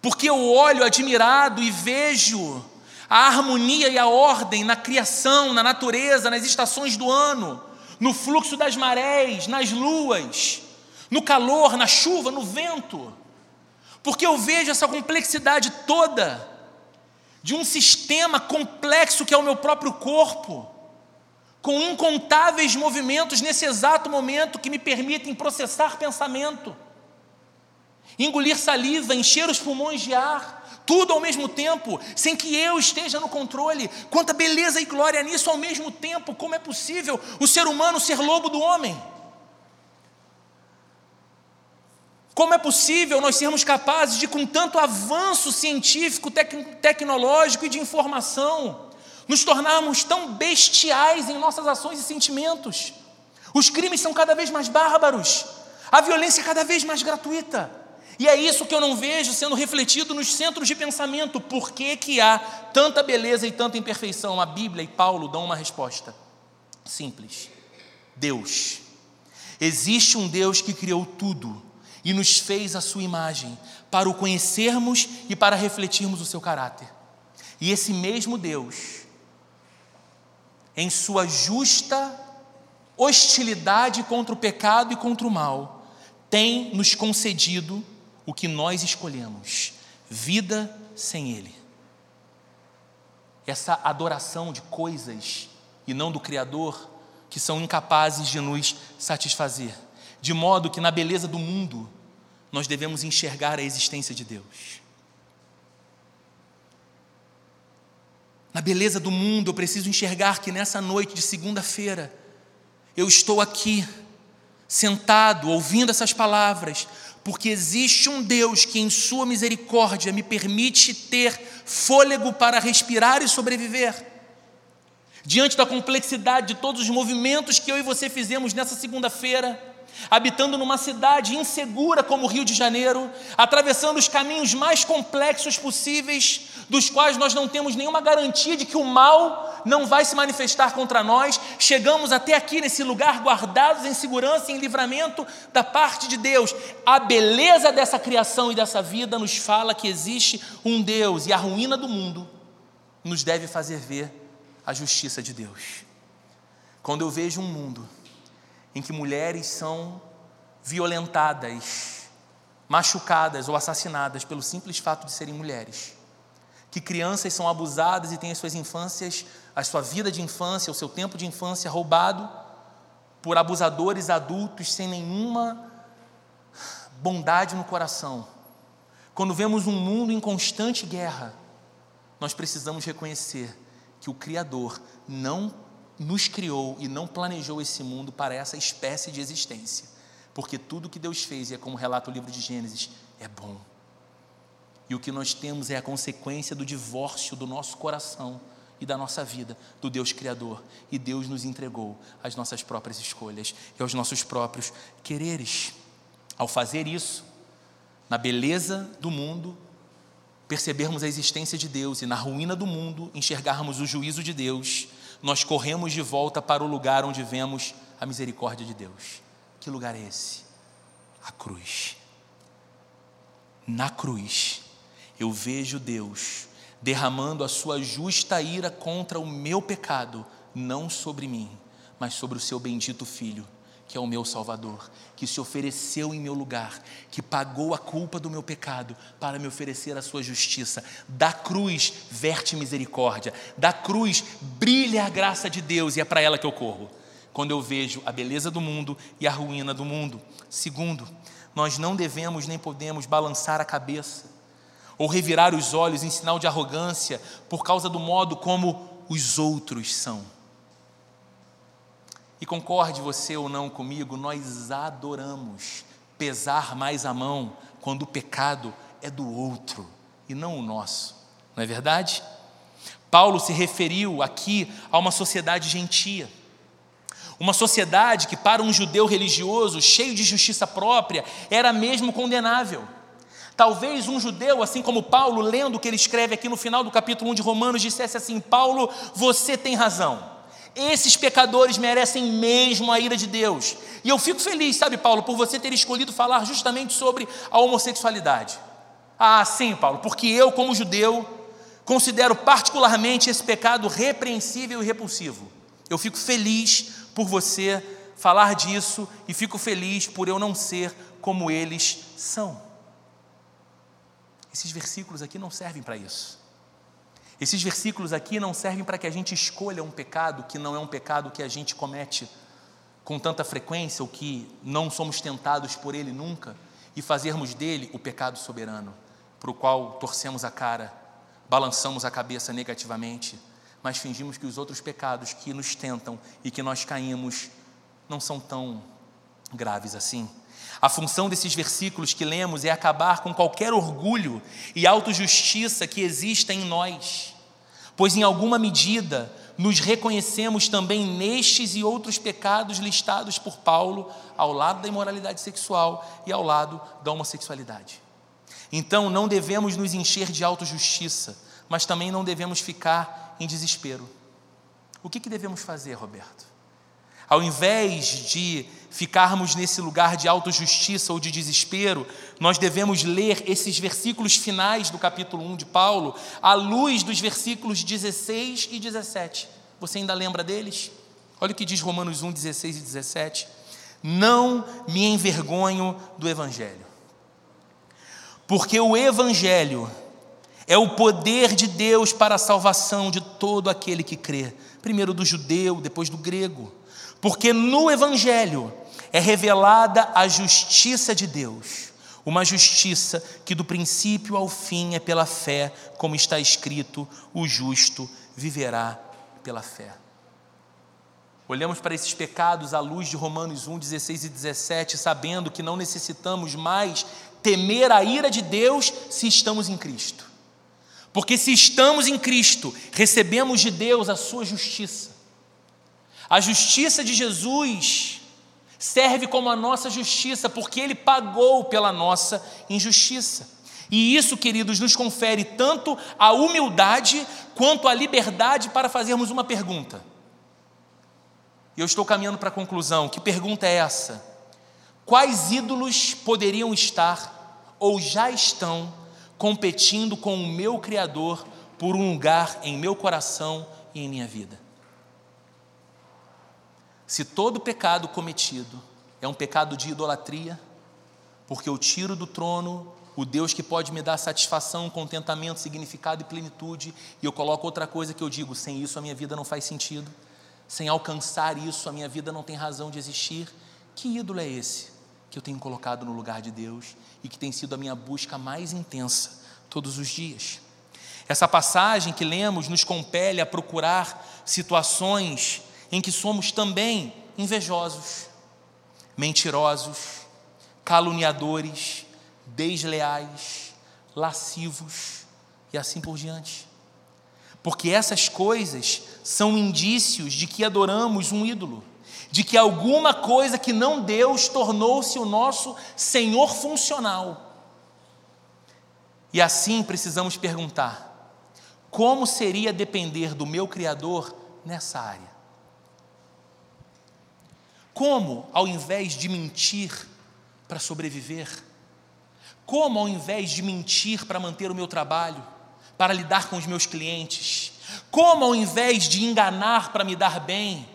Porque eu olho admirado e vejo a harmonia e a ordem na criação, na natureza, nas estações do ano, no fluxo das marés, nas luas, no calor, na chuva, no vento. Porque eu vejo essa complexidade toda de um sistema complexo que é o meu próprio corpo, com incontáveis movimentos nesse exato momento que me permitem processar pensamento, engolir saliva, encher os pulmões de ar, tudo ao mesmo tempo, sem que eu esteja no controle. Quanta beleza e glória nisso ao mesmo tempo, como é possível o ser humano ser lobo do homem? Como é possível nós sermos capazes de, com tanto avanço científico, tec tecnológico e de informação, nos tornarmos tão bestiais em nossas ações e sentimentos? Os crimes são cada vez mais bárbaros, a violência é cada vez mais gratuita. E é isso que eu não vejo sendo refletido nos centros de pensamento. Por que, que há tanta beleza e tanta imperfeição? A Bíblia e Paulo dão uma resposta simples: Deus. Existe um Deus que criou tudo e nos fez a sua imagem, para o conhecermos e para refletirmos o seu caráter. E esse mesmo Deus, em sua justa hostilidade contra o pecado e contra o mal, tem nos concedido o que nós escolhemos: vida sem Ele. Essa adoração de coisas e não do Criador, que são incapazes de nos satisfazer de modo que na beleza do mundo nós devemos enxergar a existência de Deus. Na beleza do mundo, eu preciso enxergar que nessa noite de segunda-feira, eu estou aqui, sentado, ouvindo essas palavras, porque existe um Deus que, em Sua misericórdia, me permite ter fôlego para respirar e sobreviver. Diante da complexidade de todos os movimentos que eu e você fizemos nessa segunda-feira, habitando numa cidade insegura como o Rio de Janeiro, atravessando os caminhos mais complexos possíveis, dos quais nós não temos nenhuma garantia de que o mal não vai se manifestar contra nós, chegamos até aqui nesse lugar guardados em segurança e em livramento da parte de Deus. A beleza dessa criação e dessa vida nos fala que existe um Deus e a ruína do mundo nos deve fazer ver a justiça de Deus. Quando eu vejo um mundo em que mulheres são violentadas, machucadas ou assassinadas pelo simples fato de serem mulheres, que crianças são abusadas e têm as suas infâncias, a sua vida de infância, o seu tempo de infância roubado por abusadores adultos sem nenhuma bondade no coração. Quando vemos um mundo em constante guerra, nós precisamos reconhecer que o Criador não nos criou e não planejou esse mundo para essa espécie de existência. Porque tudo que Deus fez, e é como relata o livro de Gênesis, é bom. E o que nós temos é a consequência do divórcio do nosso coração e da nossa vida do Deus Criador. E Deus nos entregou as nossas próprias escolhas e aos nossos próprios quereres. Ao fazer isso, na beleza do mundo, percebermos a existência de Deus e na ruína do mundo, enxergarmos o juízo de Deus nós corremos de volta para o lugar onde vemos a misericórdia de Deus. Que lugar é esse? A cruz. Na cruz, eu vejo Deus derramando a sua justa ira contra o meu pecado, não sobre mim, mas sobre o seu bendito Filho que é o meu Salvador, que se ofereceu em meu lugar, que pagou a culpa do meu pecado para me oferecer a sua justiça. Da cruz verte misericórdia, da cruz brilha a graça de Deus e é para ela que eu corro. Quando eu vejo a beleza do mundo e a ruína do mundo. Segundo, nós não devemos nem podemos balançar a cabeça ou revirar os olhos em sinal de arrogância por causa do modo como os outros são. E concorde você ou não comigo, nós adoramos pesar mais a mão quando o pecado é do outro e não o nosso, não é verdade? Paulo se referiu aqui a uma sociedade gentia, Uma sociedade que, para um judeu religioso, cheio de justiça própria, era mesmo condenável. Talvez um judeu, assim como Paulo, lendo o que ele escreve aqui no final do capítulo 1 de Romanos, dissesse assim: Paulo, você tem razão. Esses pecadores merecem mesmo a ira de Deus. E eu fico feliz, sabe, Paulo, por você ter escolhido falar justamente sobre a homossexualidade. Ah, sim, Paulo, porque eu, como judeu, considero particularmente esse pecado repreensível e repulsivo. Eu fico feliz por você falar disso e fico feliz por eu não ser como eles são. Esses versículos aqui não servem para isso. Esses versículos aqui não servem para que a gente escolha um pecado que não é um pecado que a gente comete com tanta frequência ou que não somos tentados por ele nunca e fazermos dele o pecado soberano, para o qual torcemos a cara, balançamos a cabeça negativamente, mas fingimos que os outros pecados que nos tentam e que nós caímos não são tão graves assim. A função desses versículos que lemos é acabar com qualquer orgulho e autojustiça que exista em nós, pois em alguma medida nos reconhecemos também nestes e outros pecados listados por Paulo, ao lado da imoralidade sexual e ao lado da homossexualidade. Então não devemos nos encher de autojustiça, mas também não devemos ficar em desespero. O que, que devemos fazer, Roberto? Ao invés de ficarmos nesse lugar de autojustiça ou de desespero, nós devemos ler esses versículos finais do capítulo 1 de Paulo, à luz dos versículos 16 e 17. Você ainda lembra deles? Olha o que diz Romanos 1, 16 e 17. Não me envergonho do Evangelho, porque o Evangelho é o poder de Deus para a salvação de todo aquele que crê, primeiro do judeu, depois do grego porque no Evangelho é revelada a justiça de Deus, uma justiça que do princípio ao fim é pela fé, como está escrito: o justo viverá pela fé. Olhamos para esses pecados à luz de Romanos 1, 16 e 17, sabendo que não necessitamos mais temer a ira de Deus se estamos em Cristo. Porque se estamos em Cristo, recebemos de Deus a sua justiça. A justiça de Jesus serve como a nossa justiça, porque Ele pagou pela nossa injustiça. E isso, queridos, nos confere tanto a humildade quanto a liberdade para fazermos uma pergunta. E eu estou caminhando para a conclusão. Que pergunta é essa? Quais ídolos poderiam estar ou já estão competindo com o meu Criador por um lugar em meu coração e em minha vida? Se todo pecado cometido é um pecado de idolatria, porque eu tiro do trono o Deus que pode me dar satisfação, contentamento, significado e plenitude, e eu coloco outra coisa que eu digo: sem isso a minha vida não faz sentido, sem alcançar isso a minha vida não tem razão de existir. Que ídolo é esse que eu tenho colocado no lugar de Deus e que tem sido a minha busca mais intensa todos os dias? Essa passagem que lemos nos compele a procurar situações em que somos também invejosos, mentirosos, caluniadores, desleais, lascivos e assim por diante. Porque essas coisas são indícios de que adoramos um ídolo, de que alguma coisa que não Deus tornou-se o nosso Senhor funcional. E assim precisamos perguntar: como seria depender do meu Criador nessa área? Como, ao invés de mentir para sobreviver, como, ao invés de mentir para manter o meu trabalho, para lidar com os meus clientes, como, ao invés de enganar para me dar bem,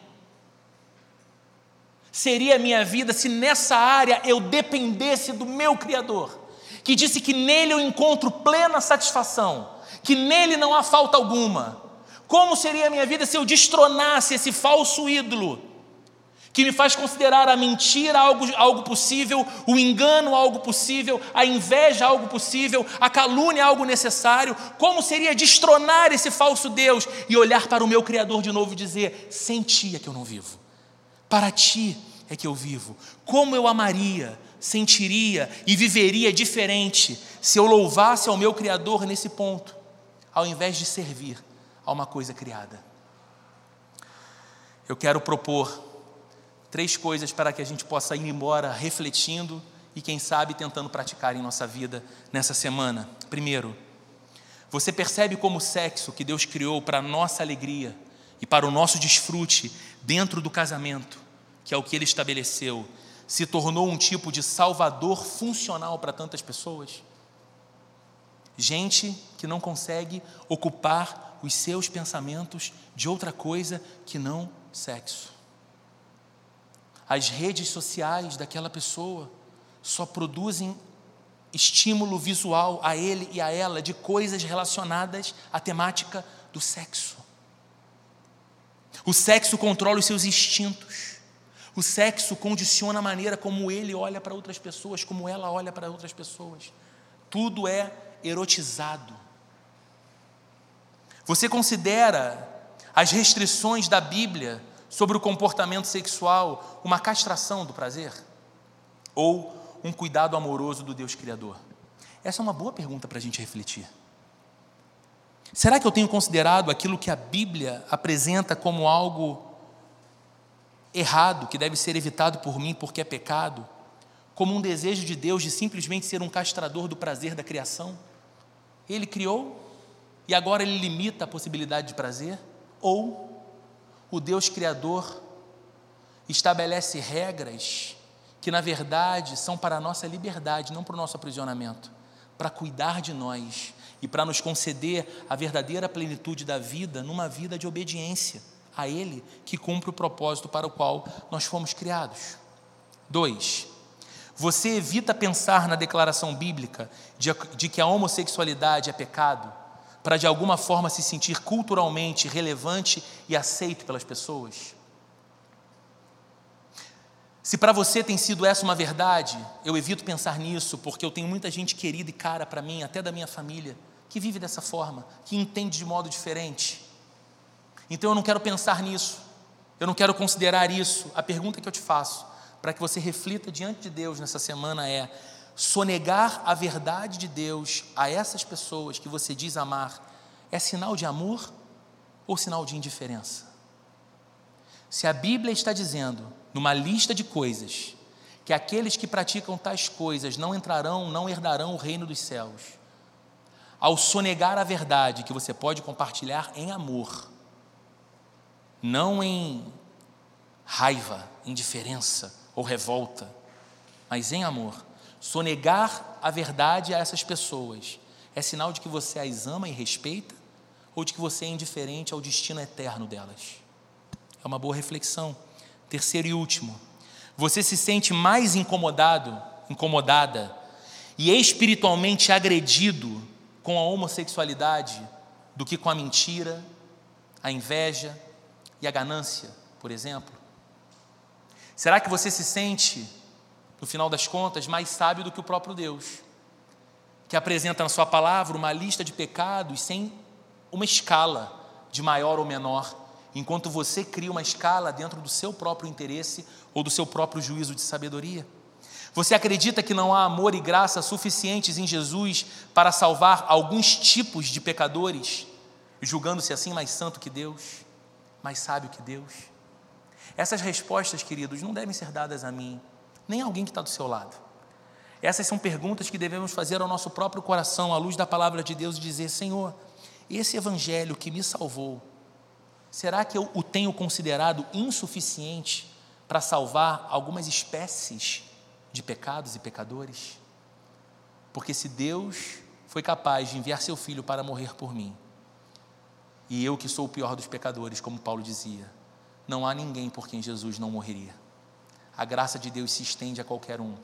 seria a minha vida se nessa área eu dependesse do meu Criador, que disse que nele eu encontro plena satisfação, que nele não há falta alguma. Como seria a minha vida se eu destronasse esse falso ídolo? Que me faz considerar a mentira algo, algo possível, o engano algo possível, a inveja algo possível, a calúnia algo necessário. Como seria destronar esse falso Deus e olhar para o meu Criador de novo e dizer: sem ti é que eu não vivo, para ti é que eu vivo. Como eu amaria, sentiria e viveria diferente se eu louvasse ao meu Criador nesse ponto, ao invés de servir a uma coisa criada. Eu quero propor três coisas para que a gente possa ir embora refletindo e, quem sabe, tentando praticar em nossa vida nessa semana. Primeiro, você percebe como o sexo que Deus criou para a nossa alegria e para o nosso desfrute dentro do casamento, que é o que Ele estabeleceu, se tornou um tipo de salvador funcional para tantas pessoas? Gente que não consegue ocupar os seus pensamentos de outra coisa que não sexo. As redes sociais daquela pessoa só produzem estímulo visual a ele e a ela de coisas relacionadas à temática do sexo. O sexo controla os seus instintos. O sexo condiciona a maneira como ele olha para outras pessoas, como ela olha para outras pessoas. Tudo é erotizado. Você considera as restrições da Bíblia sobre o comportamento sexual uma castração do prazer? Ou um cuidado amoroso do Deus Criador? Essa é uma boa pergunta para a gente refletir. Será que eu tenho considerado aquilo que a Bíblia apresenta como algo errado, que deve ser evitado por mim porque é pecado, como um desejo de Deus de simplesmente ser um castrador do prazer da criação? Ele criou e agora ele limita a possibilidade de prazer? Ou o Deus Criador estabelece regras que na verdade são para a nossa liberdade, não para o nosso aprisionamento, para cuidar de nós e para nos conceder a verdadeira plenitude da vida numa vida de obediência a Ele que cumpre o propósito para o qual nós fomos criados. Dois, você evita pensar na declaração bíblica de, de que a homossexualidade é pecado para de alguma forma se sentir culturalmente relevante e aceito pelas pessoas? Se para você tem sido essa uma verdade, eu evito pensar nisso, porque eu tenho muita gente querida e cara para mim, até da minha família, que vive dessa forma, que entende de modo diferente. Então eu não quero pensar nisso, eu não quero considerar isso. A pergunta que eu te faço, para que você reflita diante de Deus nessa semana é: sonegar a verdade de Deus a essas pessoas que você diz amar é sinal de amor ou sinal de indiferença? Se a Bíblia está dizendo numa lista de coisas, que aqueles que praticam tais coisas não entrarão, não herdarão o reino dos céus. Ao sonegar a verdade que você pode compartilhar em amor, não em raiva, indiferença ou revolta, mas em amor, sonegar a verdade a essas pessoas é sinal de que você as ama e respeita ou de que você é indiferente ao destino eterno delas? É uma boa reflexão. Terceiro e último, você se sente mais incomodado, incomodada e espiritualmente agredido com a homossexualidade do que com a mentira, a inveja e a ganância, por exemplo? Será que você se sente, no final das contas, mais sábio do que o próprio Deus, que apresenta na Sua palavra uma lista de pecados sem uma escala de maior ou menor, enquanto você cria uma escala dentro do seu próprio interesse ou do seu próprio juízo de sabedoria? Você acredita que não há amor e graça suficientes em Jesus para salvar alguns tipos de pecadores, julgando-se assim mais santo que Deus, mais sábio que Deus? Essas respostas, queridos, não devem ser dadas a mim, nem alguém que está do seu lado. Essas são perguntas que devemos fazer ao nosso próprio coração, à luz da palavra de Deus, e dizer: Senhor, esse evangelho que me salvou, Será que eu o tenho considerado insuficiente para salvar algumas espécies de pecados e pecadores? Porque se Deus foi capaz de enviar seu filho para morrer por mim, e eu que sou o pior dos pecadores, como Paulo dizia, não há ninguém por quem Jesus não morreria. A graça de Deus se estende a qualquer um.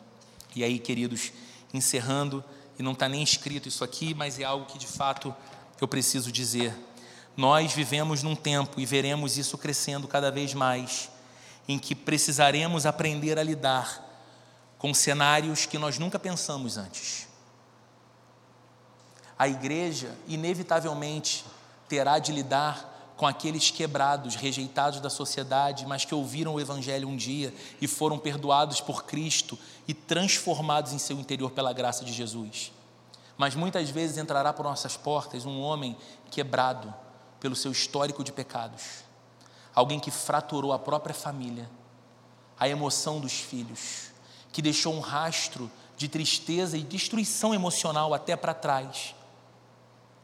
E aí, queridos, encerrando, e não está nem escrito isso aqui, mas é algo que de fato eu preciso dizer. Nós vivemos num tempo e veremos isso crescendo cada vez mais, em que precisaremos aprender a lidar com cenários que nós nunca pensamos antes. A igreja, inevitavelmente, terá de lidar com aqueles quebrados, rejeitados da sociedade, mas que ouviram o Evangelho um dia e foram perdoados por Cristo e transformados em seu interior pela graça de Jesus. Mas muitas vezes entrará por nossas portas um homem quebrado, pelo seu histórico de pecados, alguém que fraturou a própria família, a emoção dos filhos, que deixou um rastro de tristeza e destruição emocional até para trás.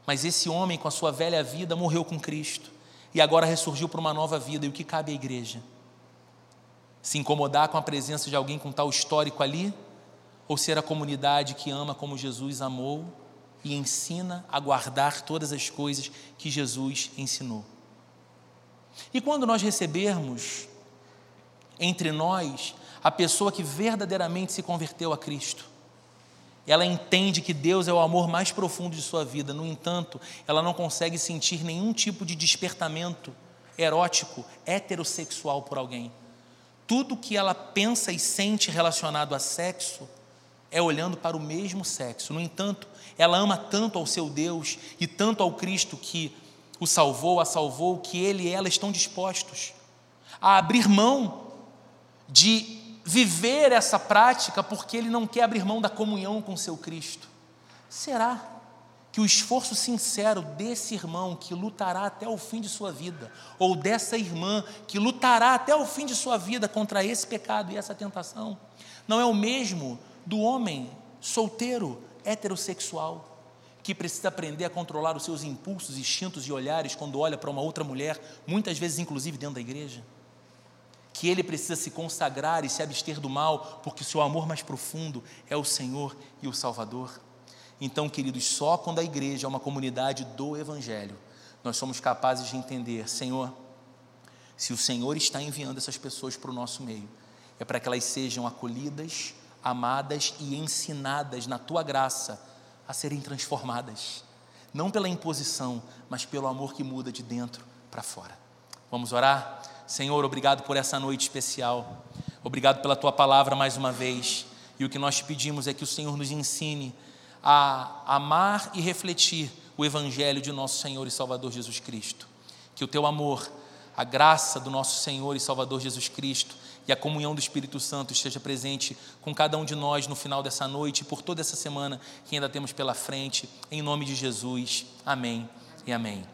Mas esse homem, com a sua velha vida, morreu com Cristo e agora ressurgiu para uma nova vida. E o que cabe à igreja? Se incomodar com a presença de alguém com tal histórico ali? Ou ser a comunidade que ama como Jesus amou e ensina a guardar todas as coisas que Jesus ensinou? E quando nós recebermos entre nós a pessoa que verdadeiramente se converteu a Cristo, ela entende que Deus é o amor mais profundo de sua vida, no entanto, ela não consegue sentir nenhum tipo de despertamento erótico, heterossexual por alguém. Tudo que ela pensa e sente relacionado a sexo é olhando para o mesmo sexo. No entanto, ela ama tanto ao seu Deus e tanto ao Cristo que o salvou, a salvou, que ele e ela estão dispostos a abrir mão de viver essa prática porque ele não quer abrir mão da comunhão com seu Cristo. Será que o esforço sincero desse irmão que lutará até o fim de sua vida, ou dessa irmã que lutará até o fim de sua vida contra esse pecado e essa tentação, não é o mesmo do homem solteiro, heterossexual, que precisa aprender a controlar os seus impulsos, instintos e olhares quando olha para uma outra mulher, muitas vezes inclusive dentro da igreja? Que ele precisa se consagrar e se abster do mal, porque o seu amor mais profundo é o Senhor e o Salvador. Então, queridos, só quando a igreja é uma comunidade do Evangelho, nós somos capazes de entender, Senhor, se o Senhor está enviando essas pessoas para o nosso meio, é para que elas sejam acolhidas, amadas e ensinadas na tua graça a serem transformadas, não pela imposição, mas pelo amor que muda de dentro para fora. Vamos orar? Senhor, obrigado por essa noite especial. Obrigado pela tua palavra mais uma vez. E o que nós te pedimos é que o Senhor nos ensine a amar e refletir o Evangelho de nosso Senhor e Salvador Jesus Cristo. Que o teu amor, a graça do nosso Senhor e Salvador Jesus Cristo e a comunhão do Espírito Santo esteja presente com cada um de nós no final dessa noite e por toda essa semana que ainda temos pela frente. Em nome de Jesus. Amém e amém.